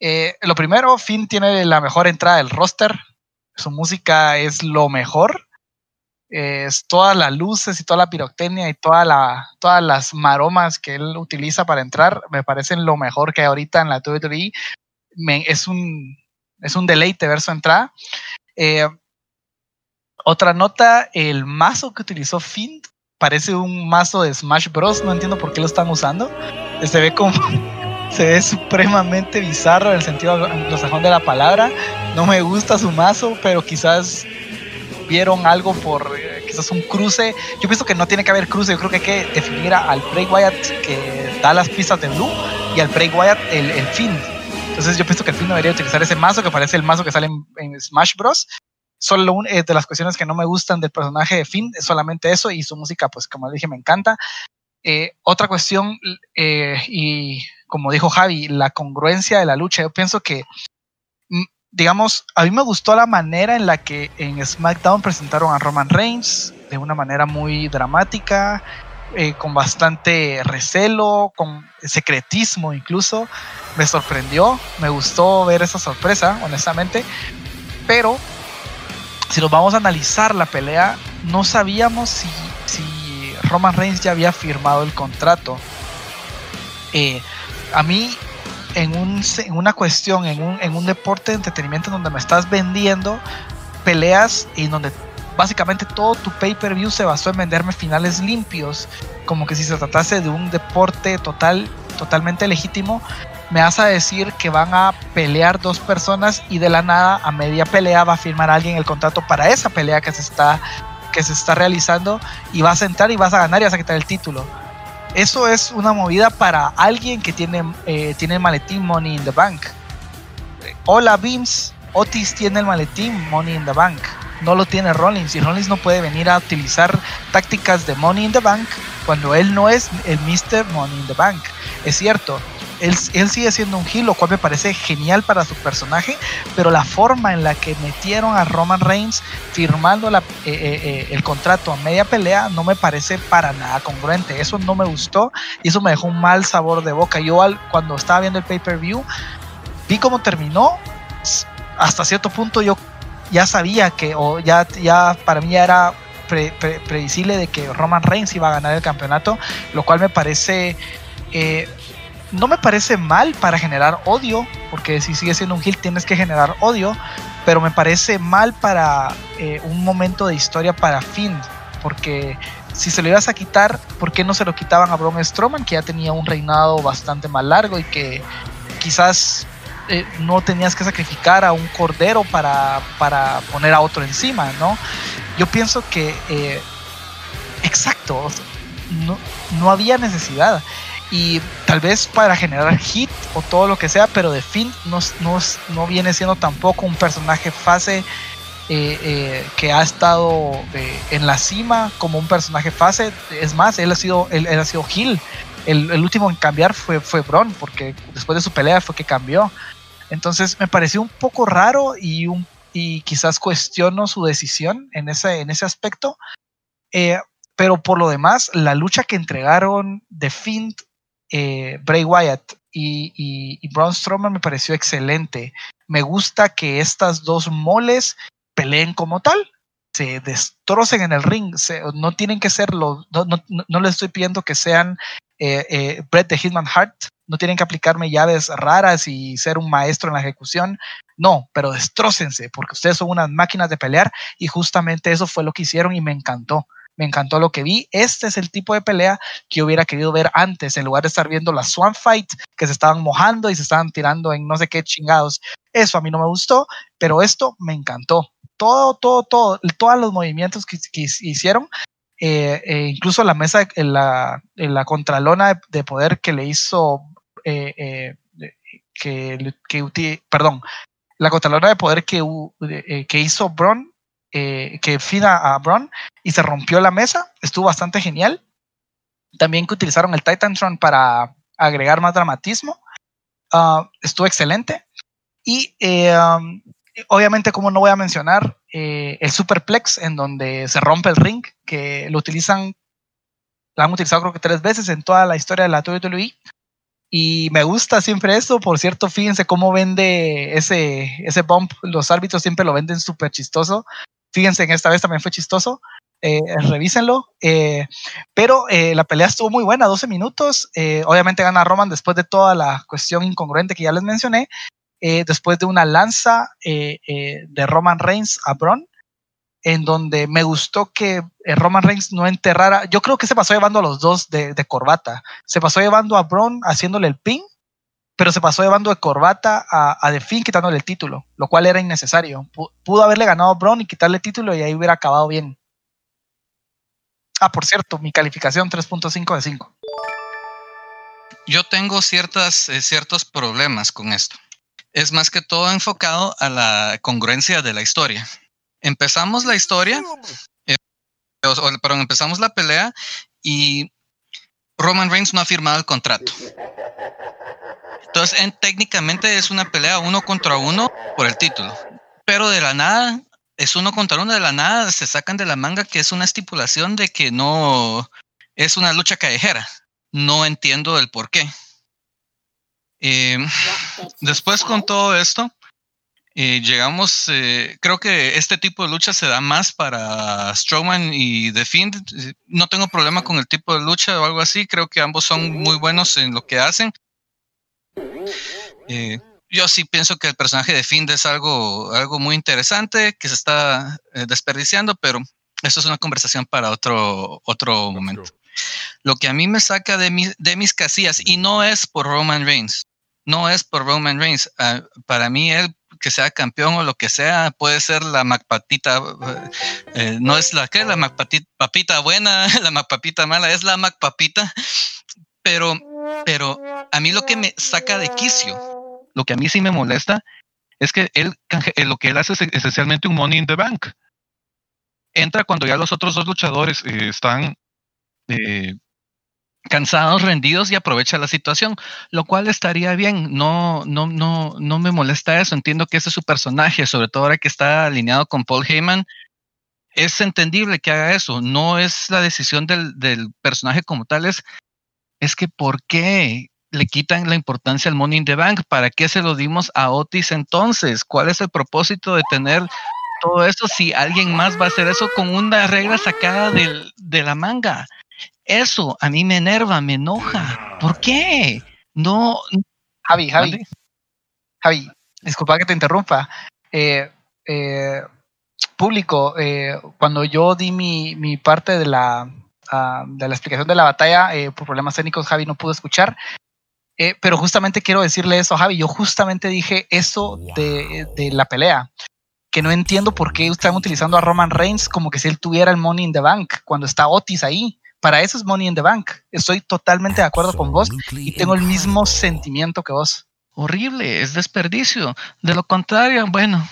Speaker 5: Eh, lo primero, Finn tiene la mejor entrada del roster. Su música es lo mejor. es todas las luces y toda la pirotecnia y toda la, todas las maromas que él utiliza para entrar me parecen lo mejor que hay ahorita en la WWE. es, un, es un deleite ver su entrada. Eh, otra nota, el mazo que utilizó Finn parece un mazo de Smash Bros. No entiendo por qué lo están usando se ve como se ve supremamente bizarro en el sentido anglosajón de la palabra. No me gusta su mazo, pero quizás vieron algo por eh, quizás un cruce. Yo pienso que no tiene que haber cruce, yo creo que hay que definir al Bray Wyatt que da las pistas de Blue y al Bray Wyatt el, fin. Entonces yo pienso que el fin debería utilizar ese mazo que parece el mazo que sale en, Smash Bros. Solo una de las cuestiones que no me gustan del personaje de Finn solamente eso y su música, pues como dije, me encanta. otra cuestión, y como dijo Javi, la congruencia de la lucha. Yo pienso que digamos, a mí me gustó la manera en la que en SmackDown presentaron a Roman Reigns de una manera muy dramática, eh, con bastante recelo, con secretismo incluso. Me sorprendió, me gustó ver esa sorpresa, honestamente. Pero si nos vamos a analizar la pelea, no sabíamos si, si Roman Reigns ya había firmado el contrato. Eh, a mí en, un, en una cuestión, en un, en un deporte de entretenimiento donde me estás vendiendo peleas y donde básicamente todo tu pay-per-view se basó en venderme finales limpios, como que si se tratase de un deporte total, totalmente legítimo, me vas a decir que van a pelear dos personas y de la nada a media pelea va a firmar alguien el contrato para esa pelea que se está que se está realizando y vas a entrar y vas a ganar y vas a quitar el título eso es una movida para alguien que tiene, eh, tiene el maletín Money in the Bank. Hola Beams, Otis tiene el maletín Money in the Bank. No lo tiene Rollins y Rollins no puede venir a utilizar tácticas de Money in the Bank cuando él no es el Mr. Money in the Bank. Es cierto, él, sigue siendo un heel, lo cual me parece genial para su personaje, pero la forma en la que metieron a Roman Reigns firmando eh, eh, eh, el contrato a media pelea no me parece para nada congruente. Eso no me gustó y eso me dejó un mal sabor de boca. Yo cuando estaba viendo el pay-per-view, vi cómo terminó. Hasta cierto punto yo ya sabía que, o ya, ya para mí ya era previsible de que Roman Reigns iba a ganar el campeonato, lo cual me parece no me parece mal para generar odio, porque si sigue siendo un heel tienes que generar odio, pero me parece mal para eh, un momento de historia para Finn, porque si se lo ibas a quitar, ¿por qué no se lo quitaban a Braun Strowman, que ya tenía un reinado bastante más largo y que quizás eh, no tenías que sacrificar a un cordero para, para, poner a otro encima, ¿no? Yo pienso que, eh, exacto, no, no había necesidad y tal vez para generar hit o todo lo que sea, pero de Finn no, no, viene siendo tampoco un personaje fase eh, eh, que ha estado eh, en la cima como un personaje fase. Es más, él ha sido, él, ha sido Hill. El, último en cambiar fue, fue Bron, porque después de su pelea fue que cambió. Entonces me pareció un poco raro y, un, y quizás cuestiono su decisión en ese, en ese aspecto. pero por lo demás, la lucha que entregaron de Finn eh, Bray Wyatt y, Braun Strowman me pareció excelente. Me gusta que estas dos moles peleen como tal, se destrocen en el ring, no tienen que ser los, no, no, no, les estoy pidiendo que sean eh, eh, Brett de Hitman Hart, no tienen que aplicarme llaves raras y ser un maestro en la ejecución, no, pero destrócense, porque ustedes son unas máquinas de pelear y justamente eso fue lo que hicieron y me encantó me encantó lo que vi. Este es el tipo de pelea que yo hubiera querido ver antes, en lugar de estar viendo la Swan Fight, que se estaban mojando y se estaban tirando en no sé qué chingados. Eso a mí no me gustó, pero esto me encantó. Todo, todo, todo, todos los movimientos que, hicieron, eh, eh, incluso la mesa, en la, en la contralona de, poder que le hizo, eh, que, que, perdón, la contralona de poder que, que hizo Bron eh, que fina a Braun y se rompió la mesa. Estuvo bastante genial. También que utilizaron el Titantron para agregar más dramatismo. Ah, estuvo excelente. Y eh, um, obviamente, como no voy a mencionar, eh, el Superplex, en donde se rompe el ring, que lo utilizan, lo han utilizado creo que tres veces en toda la historia de la WWE. Y me gusta siempre esto. Por cierto, fíjense cómo vende ese, ese bump. Los árbitros siempre lo venden súper chistoso. Fíjense, en esta vez también fue chistoso. Eh, revísenlo. Eh, pero eh, la pelea estuvo muy buena, 12 minutos. obviamente gana Roman después de toda la cuestión incongruente que ya les mencioné. después de una lanza de Roman Reigns a Braun, en donde me gustó que Roman Reigns no enterrara. Yo creo que se pasó llevando a los dos de, de corbata. Se pasó llevando a Braun haciéndole el pin pero se pasó llevando de corbata a, a The Finn quitándole el título, lo cual era innecesario. Pudo haberle ganado a Braun y quitarle el título y ahí hubiera acabado bien. Ah, por cierto, mi calificación 3.5 de 5.
Speaker 4: Yo tengo ciertas, eh, ciertos problemas con esto. Es más que todo enfocado a la congruencia de la historia. empezamos la historia, eh, perdón, empezamos la pelea y Roman Reigns no ha firmado el contrato. Entonces, técnicamente es una pelea uno contra uno por el título. Pero de la nada, es uno contra uno de la nada, se sacan de la manga que es una estipulación de que no es una lucha callejera. No entiendo el por qué. Eh, después con todo esto, eh, llegamos, eh, creo que este tipo de lucha se da más para Strowman y The Fiend. No tengo problema con el tipo de lucha o algo así. Creo que ambos son muy buenos en lo que hacen. Eh, yo sí pienso que el personaje de Fiend es algo, algo muy interesante que se está desperdiciando, pero eso es una conversación para otro, otro momento. Lo que a mí me saca de, de mis casillas, y no es por Roman Reigns, no es por Roman Reigns. Ah, para mí, él que sea campeón o lo que sea, puede ser la Macpatita, eh, no es la que la Macpapita buena, la Macpapita mala, es la Macpapita, pero, pero a mí lo que me saca de quicio, lo que a mí sí me molesta, es que él, eh, lo que él hace es esencialmente un Money in the Bank. Entra cuando ya los otros dos luchadores eh, están cansados, rendidos y aprovecha la situación, lo cual estaría bien. No, no, no, no me molesta eso. Entiendo que ese es su personaje, sobre todo ahora que está alineado con Paul Heyman. Es entendible que haga eso. No es la decisión del, del personaje como tal, es, es que ¿por qué le quitan la importancia al Money in the Bank? ¿Para qué se lo dimos a Otis entonces? ¿Cuál es el propósito de tener todo eso si alguien más va a hacer eso con una regla sacada del, de la manga? Eso a mí me enerva, me enoja. ¿Por qué? No.
Speaker 5: Javi, Javi. Javi, disculpa que te interrumpa. Eh, eh, público, eh, cuando yo di mi, mi parte de la, de la explicación de la batalla, por problemas técnicos, Javi no pudo escuchar. pero justamente quiero decirle eso, Javi. Yo justamente dije eso de, de la pelea que no entiendo por qué están utilizando a Roman Reigns como que si él tuviera el Money in the Bank cuando está Otis ahí para eso es Money in the Bank. Estoy totalmente de acuerdo con vos y tengo el mismo sentimiento que vos.
Speaker 4: Horrible, es desperdicio. De lo contrario, bueno,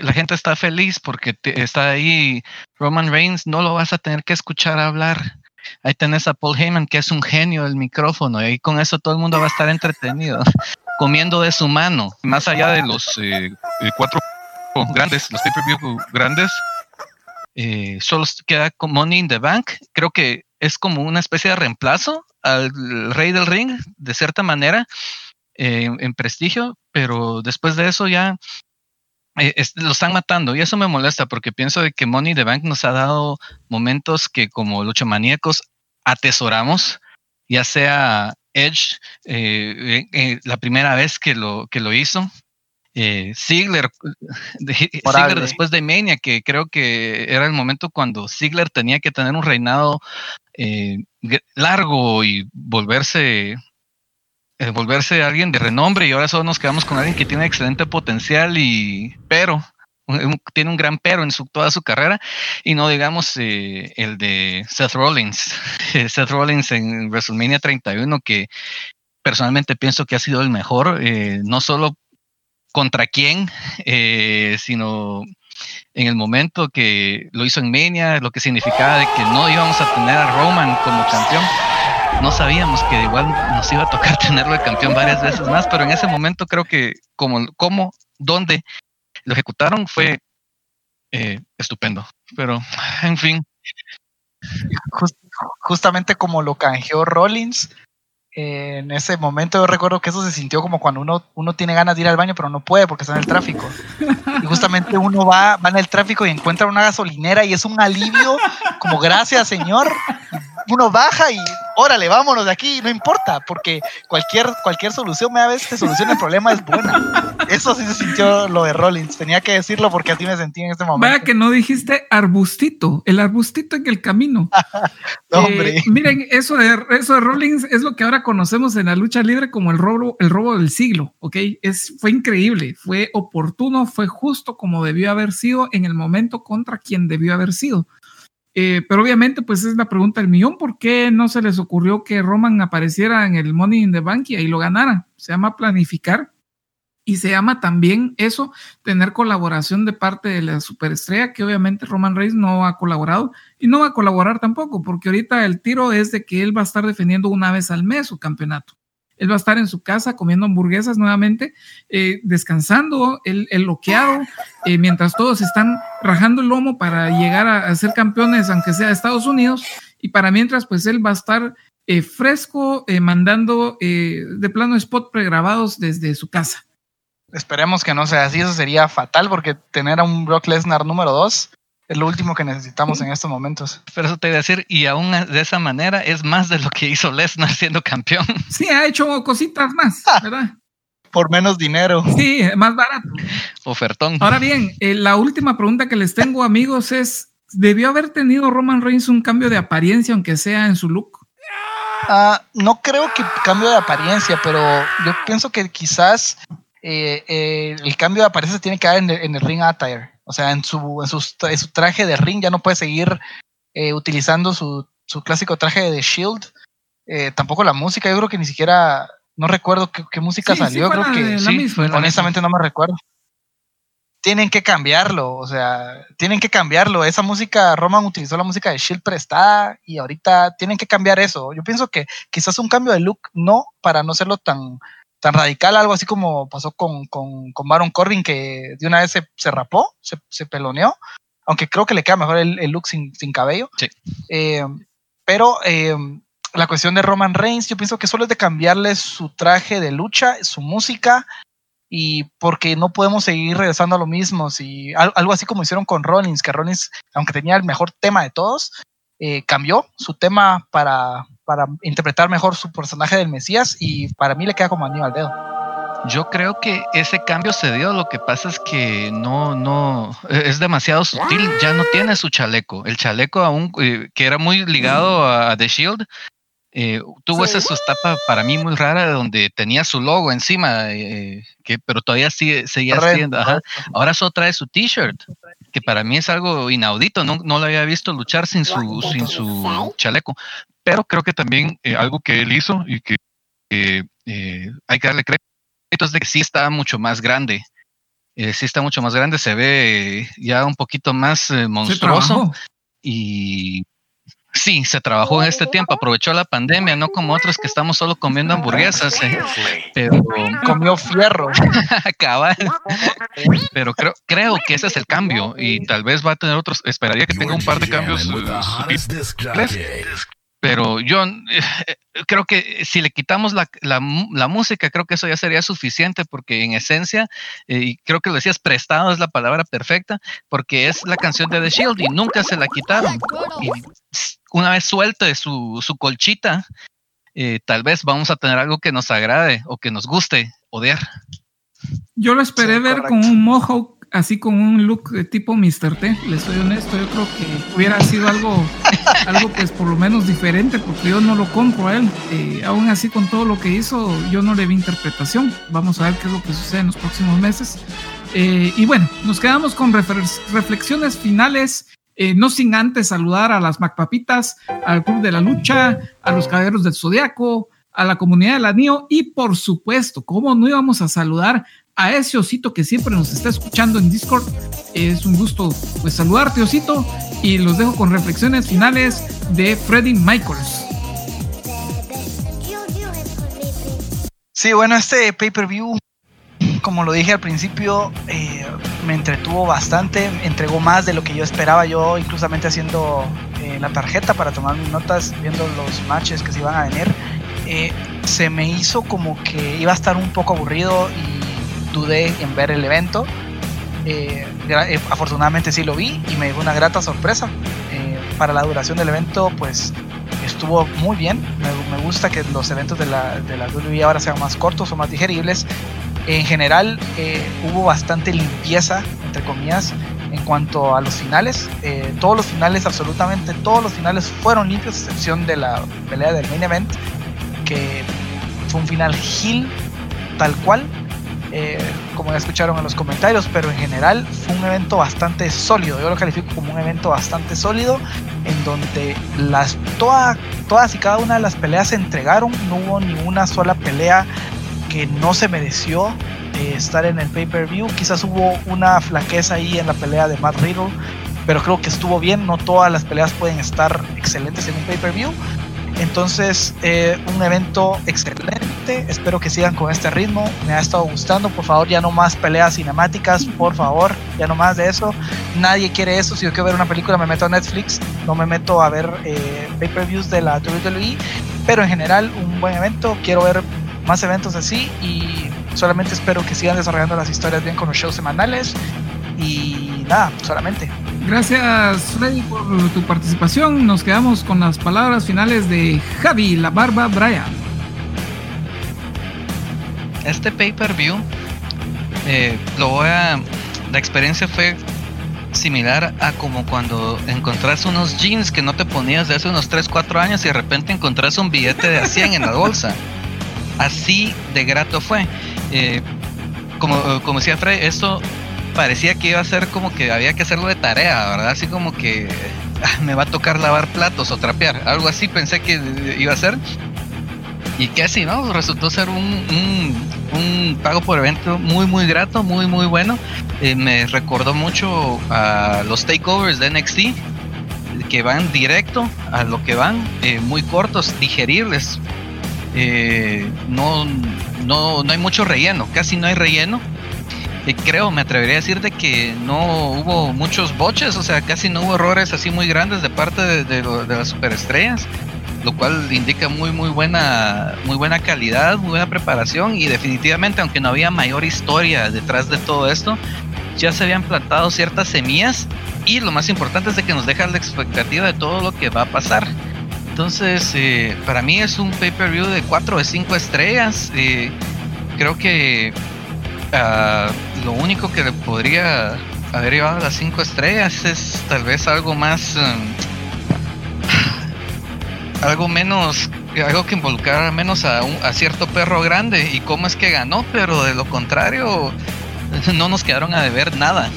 Speaker 4: la gente está feliz porque está ahí Roman Reigns, no lo vas a tener que escuchar hablar. Ahí tenés a Paul Heyman, que es un genio del micrófono, y con eso todo el mundo va a estar entretenido, comiendo de su mano. Más allá de los eh, eh, cuatro grandes, los pay-per-view grandes, eh, solo queda Money in the Bank. Creo que es como una especie de reemplazo al rey del ring, de cierta manera, en prestigio, pero después de eso ya eh, lo están matando y eso me molesta porque pienso de que Money the Bank nos ha dado momentos que como luchamaníacos atesoramos, ya sea Edge eh, la primera vez que lo, que lo hizo, eh, Ziggler, después de Mania, que creo que era el momento cuando Ziggler tenía que tener un reinado eh, largo y volverse eh, volverse alguien de renombre y ahora solo nos quedamos con alguien que tiene excelente potencial y pero tiene un gran pero en su, toda su carrera y no digamos eh, el de Seth Rollins. Seth Rollins en WrestleMania 31 que personalmente pienso que ha sido el mejor no solo contra quién, eh, sino en el momento que lo hizo en Mania, lo que significaba de que no íbamos a tener a Roman como campeón. No sabíamos que igual nos iba a tocar tenerlo de campeón varias veces más, pero en ese momento creo que como, como dónde lo ejecutaron fue eh, estupendo. Pero, en fin.
Speaker 5: justamente como lo canjeó Rollins, en ese momento yo recuerdo que eso se sintió como cuando uno, uno tiene ganas de ir al baño pero no puede porque está en el tráfico. Y justamente uno va, va en el tráfico y encuentra una gasolinera y es un alivio como gracias señor. Uno baja y órale, vámonos de aquí, no importa, porque cualquier, cualquier solución, me vez que solucione el problema es buena. Eso sí se sintió lo de Rollins, tenía que decirlo porque así me sentí en este momento.
Speaker 3: Vaya que no dijiste arbustito, el arbustito en el camino.
Speaker 5: hombre.
Speaker 3: Eh, miren, eso de, eso de Rollins es lo que ahora conocemos en la lucha libre como el robo, el robo del siglo, ¿ok? Es, fue increíble, fue oportuno, fue justo como debió haber sido en el momento contra quien debió haber sido. Eh, pero obviamente, pues es la pregunta del millón, ¿por qué no se les ocurrió que Roman apareciera en el Money in the Bank y ahí lo ganara? Se llama planificar. Y se llama también eso, tener colaboración de parte de la superestrella, que obviamente Roman Reigns no ha colaborado y no va a colaborar tampoco, porque ahorita el tiro es de que él va a estar defendiendo una vez al mes su campeonato. Él va a estar en su casa comiendo hamburguesas nuevamente, eh, descansando, el, el loqueado, eh, mientras todos están rajando el lomo para llegar a, ser campeones, aunque sea de Estados Unidos. Y para mientras, pues él va a estar eh, fresco, mandando de plano spot pregrabados desde su casa.
Speaker 5: Esperemos que no sea así, eso sería fatal porque tener a un Brock Lesnar número 2 es lo último que necesitamos en estos momentos.
Speaker 4: Pero eso te iba a decir, y aún de esa manera es más de lo que hizo Lesnar siendo campeón.
Speaker 3: Sí, ha hecho cositas más, ¿verdad?
Speaker 5: Por menos dinero.
Speaker 3: Sí, más barato.
Speaker 4: Ofertón.
Speaker 3: Ahora bien, eh, la última pregunta que les tengo, amigos, es: ¿debió haber tenido Roman Reigns un cambio de apariencia, aunque sea en su look?
Speaker 5: Uh, no creo que cambio de apariencia, pero yo pienso que quizás eh, eh, el cambio de apariencia tiene que dar en el, en el ring attire. O sea, en su, en su, traje de ring ya no puede seguir eh, utilizando su, su, clásico traje de Shield. Eh, tampoco la música, yo creo que ni siquiera, no recuerdo qué, qué música sí, salió, sí creo que sí, misma, honestamente no me recuerdo. Tienen que cambiarlo, o sea, tienen que cambiarlo. Esa música, Roman utilizó la música de Shield prestada y ahorita tienen que cambiar eso. Yo pienso que quizás un cambio de look, no para no serlo tan, tan radical, algo así como pasó con, con, con Baron Corbin, que de una vez se, se rapó, se, se, peloneó, aunque creo que le queda mejor el, el look sin, sin, cabello.
Speaker 4: Sí.
Speaker 5: Eh, pero eh, la cuestión de Roman Reigns, yo pienso que solo es de cambiarle su traje de lucha, su música, y porque no podemos seguir regresando a lo mismo. Si, algo así como hicieron con Rollins, que Rollins, aunque tenía el mejor tema de todos, eh, cambió su tema para, para interpretar mejor su personaje del Mesías y para mí le queda como anillo al dedo.
Speaker 4: Yo creo que ese cambio se dio, lo que pasa es que no, no, es demasiado sutil, ya no tiene su chaleco. El chaleco aún, eh, que era muy ligado a, a The Shield, eh, tuvo esa su etapa para mí muy rara donde tenía su logo encima, eh, que, pero todavía sigue, seguía siendo. Ajá. Ahora solo trae su t-shirt, que para mí es algo inaudito, no, no lo había visto luchar sin su, sin su chaleco. Pero creo que también eh, algo que él hizo y que hay que darle crédito es de que sí está mucho más grande. sí está mucho más grande, se ve ya un poquito más monstruoso. Y Sí, se trabajó en este tiempo, aprovechó la pandemia, no como otros que estamos solo comiendo hamburguesas, eh, pero
Speaker 5: comió fierro.
Speaker 4: Cabal. Pero creo, creo que ese es el cambio y tal vez va a tener otros, esperaría que tenga un par de cambios. Pero yo eh, creo que si le quitamos la, la, la, música, creo que eso ya sería suficiente porque en esencia, eh, y creo que lo decías, prestado es la palabra perfecta, porque es la canción de The Shield y nunca se la quitaron. Y una vez suelte su, su colchita, eh, tal vez vamos a tener algo que nos agrade o que nos guste odiar.
Speaker 3: Yo lo esperé sí, ver correcto. con un mohawk así con un look de tipo Mr. T, les soy honesto, yo creo que hubiera sido algo, algo pues por lo menos diferente, porque yo no lo compro a él. Eh, aún así con todo lo que hizo, yo no le vi interpretación. Vamos a ver qué es lo que sucede en los próximos meses. Eh, y bueno, nos quedamos con reflexiones finales. Eh, no sin antes saludar a las Macpapitas, al Club de la Lucha, a los Caballeros del Zodiaco, a la comunidad de la NIO y por supuesto, ¿cómo no íbamos a saludar a ese osito que siempre nos está escuchando en Discord. Es un gusto pues saludarte osito y los dejo con reflexiones finales de Freddy Michaels.
Speaker 5: Sí, bueno, este pay-per-view, como lo dije al principio, eh, me entretuvo bastante, entregó más de lo que yo esperaba, yo inclusamente haciendo eh, la tarjeta para tomar mis notas, viendo los matches que se iban a venir, eh, se me hizo como que iba a estar un poco aburrido y dudé en ver el evento. Eh, eh, afortunadamente sí lo vi y me dio una grata sorpresa. Eh, para la duración del evento, pues estuvo muy bien. Me, me gusta que los eventos de la, de la WWE ahora sean más cortos o más digeribles. En general, eh, hubo bastante limpieza, entre comillas, en cuanto a los finales. todos los finales, absolutamente todos los finales fueron limpios, a excepción de la pelea del main event, fue un final heel tal cual eh, como ya escucharon en los comentarios, pero en general fue un evento bastante sólido. Yo lo califico como un evento bastante sólido en donde las toda, todas y cada una de las peleas se entregaron. No hubo ni una sola pelea que no se mereció eh, estar en el pay-per-view. Quizás hubo una flaqueza ahí en la pelea de Matt Riddle, pero creo que estuvo bien. No todas las peleas pueden estar excelentes en un pay-per-view. Entonces, eh, un evento excelente. Espero que sigan con este ritmo. Me ha estado gustando. Por favor, ya no más peleas cinemáticas. Por favor, ya no más de eso. Nadie quiere eso. Si yo quiero ver una película, me meto a Netflix. No me meto a ver eh, pay-per-views de la WWE. Pero en general, un buen evento. Quiero ver más eventos así. Y solamente espero que sigan desarrollando las historias bien con los shows semanales. Y nada, solamente.
Speaker 3: Gracias, Freddy, por tu participación. Nos quedamos con las palabras finales de Javi, la barba Brian.
Speaker 4: Este pay-per-view, eh, lo voy a. La experiencia fue similar a como cuando encontrás unos jeans que no te ponías de hace unos 3, 4 años y de repente encontrás un billete de a 100 en la bolsa. Así de grato fue. Eh, como, como decía Freddy, esto parecía que iba a ser como que había que hacerlo de tarea, ¿verdad? Así como que ah, me va a tocar lavar platos o trapear, algo así pensé que iba a ser. Y así, ¿no? Resultó ser un, un, pago por evento muy, muy grato, muy, muy bueno. Eh, me recordó mucho a los takeovers de NXT, que van directo a lo que van, eh, muy cortos, digeribles. Eh, no, no, no hay mucho relleno, casi no hay relleno creo, me atrevería a decir de que no hubo muchos boches, o sea, casi no hubo errores así muy grandes de parte de, las superestrellas, lo cual indica muy muy buena muy buena calidad, muy buena preparación y definitivamente aunque no había mayor historia detrás de todo esto, ya se habían plantado ciertas semillas y lo más importante es de que nos deja la expectativa de todo lo que va a pasar. Entonces, eh, para mí es un pay-per-view de 4 de 5 estrellas. Eh, creo que uh, lo único que le podría haber llevado a las cinco estrellas es tal vez algo más. Um, algo menos. Algo que involucrara menos a, un, a cierto perro grande y cómo es que ganó, pero de lo contrario, no nos quedaron a deber nada.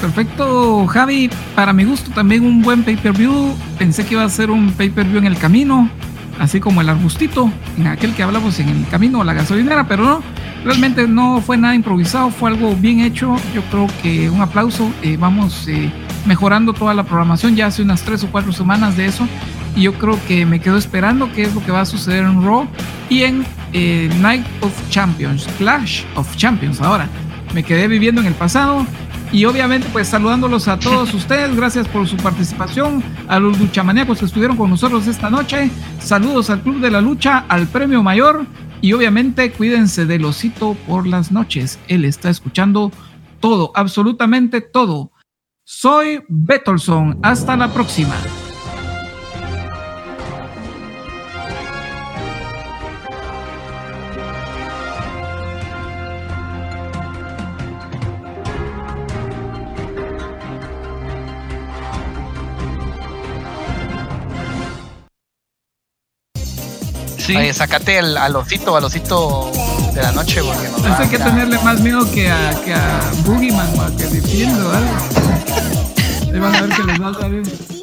Speaker 3: Perfecto, Javi. Para mi gusto también un buen pay-per-view. Pensé que iba a ser un pay-per-view en el camino, así como el arbustito, en aquel que hablamos en el camino, la gasolinera, pero no. Realmente no fue nada improvisado, fue algo bien hecho. Yo creo que un aplauso. Eh, vamos eh, mejorando toda la programación ya hace unas tres o cuatro semanas de eso. Y yo creo que me quedo esperando qué es lo que va a suceder en Raw y en eh, Night of Champions, Clash of Champions. Ahora, me quedé viviendo en el pasado. Y obviamente, pues saludándolos a todos ustedes, gracias por su participación, a los luchamaníacos que estuvieron con nosotros esta noche. Saludos al Club de la Lucha, al Premio Mayor y obviamente cuídense del osito por las noches. Él está escuchando todo, absolutamente todo. Soy Betolson. Hasta la próxima.
Speaker 5: Sí. Oye, sacate al, al, osito, al osito de la noche, porque
Speaker 3: no hay que tenerle más miedo que a, que a Boogeyman, que defiendo, algo. Ahí van a ver que les va a salir.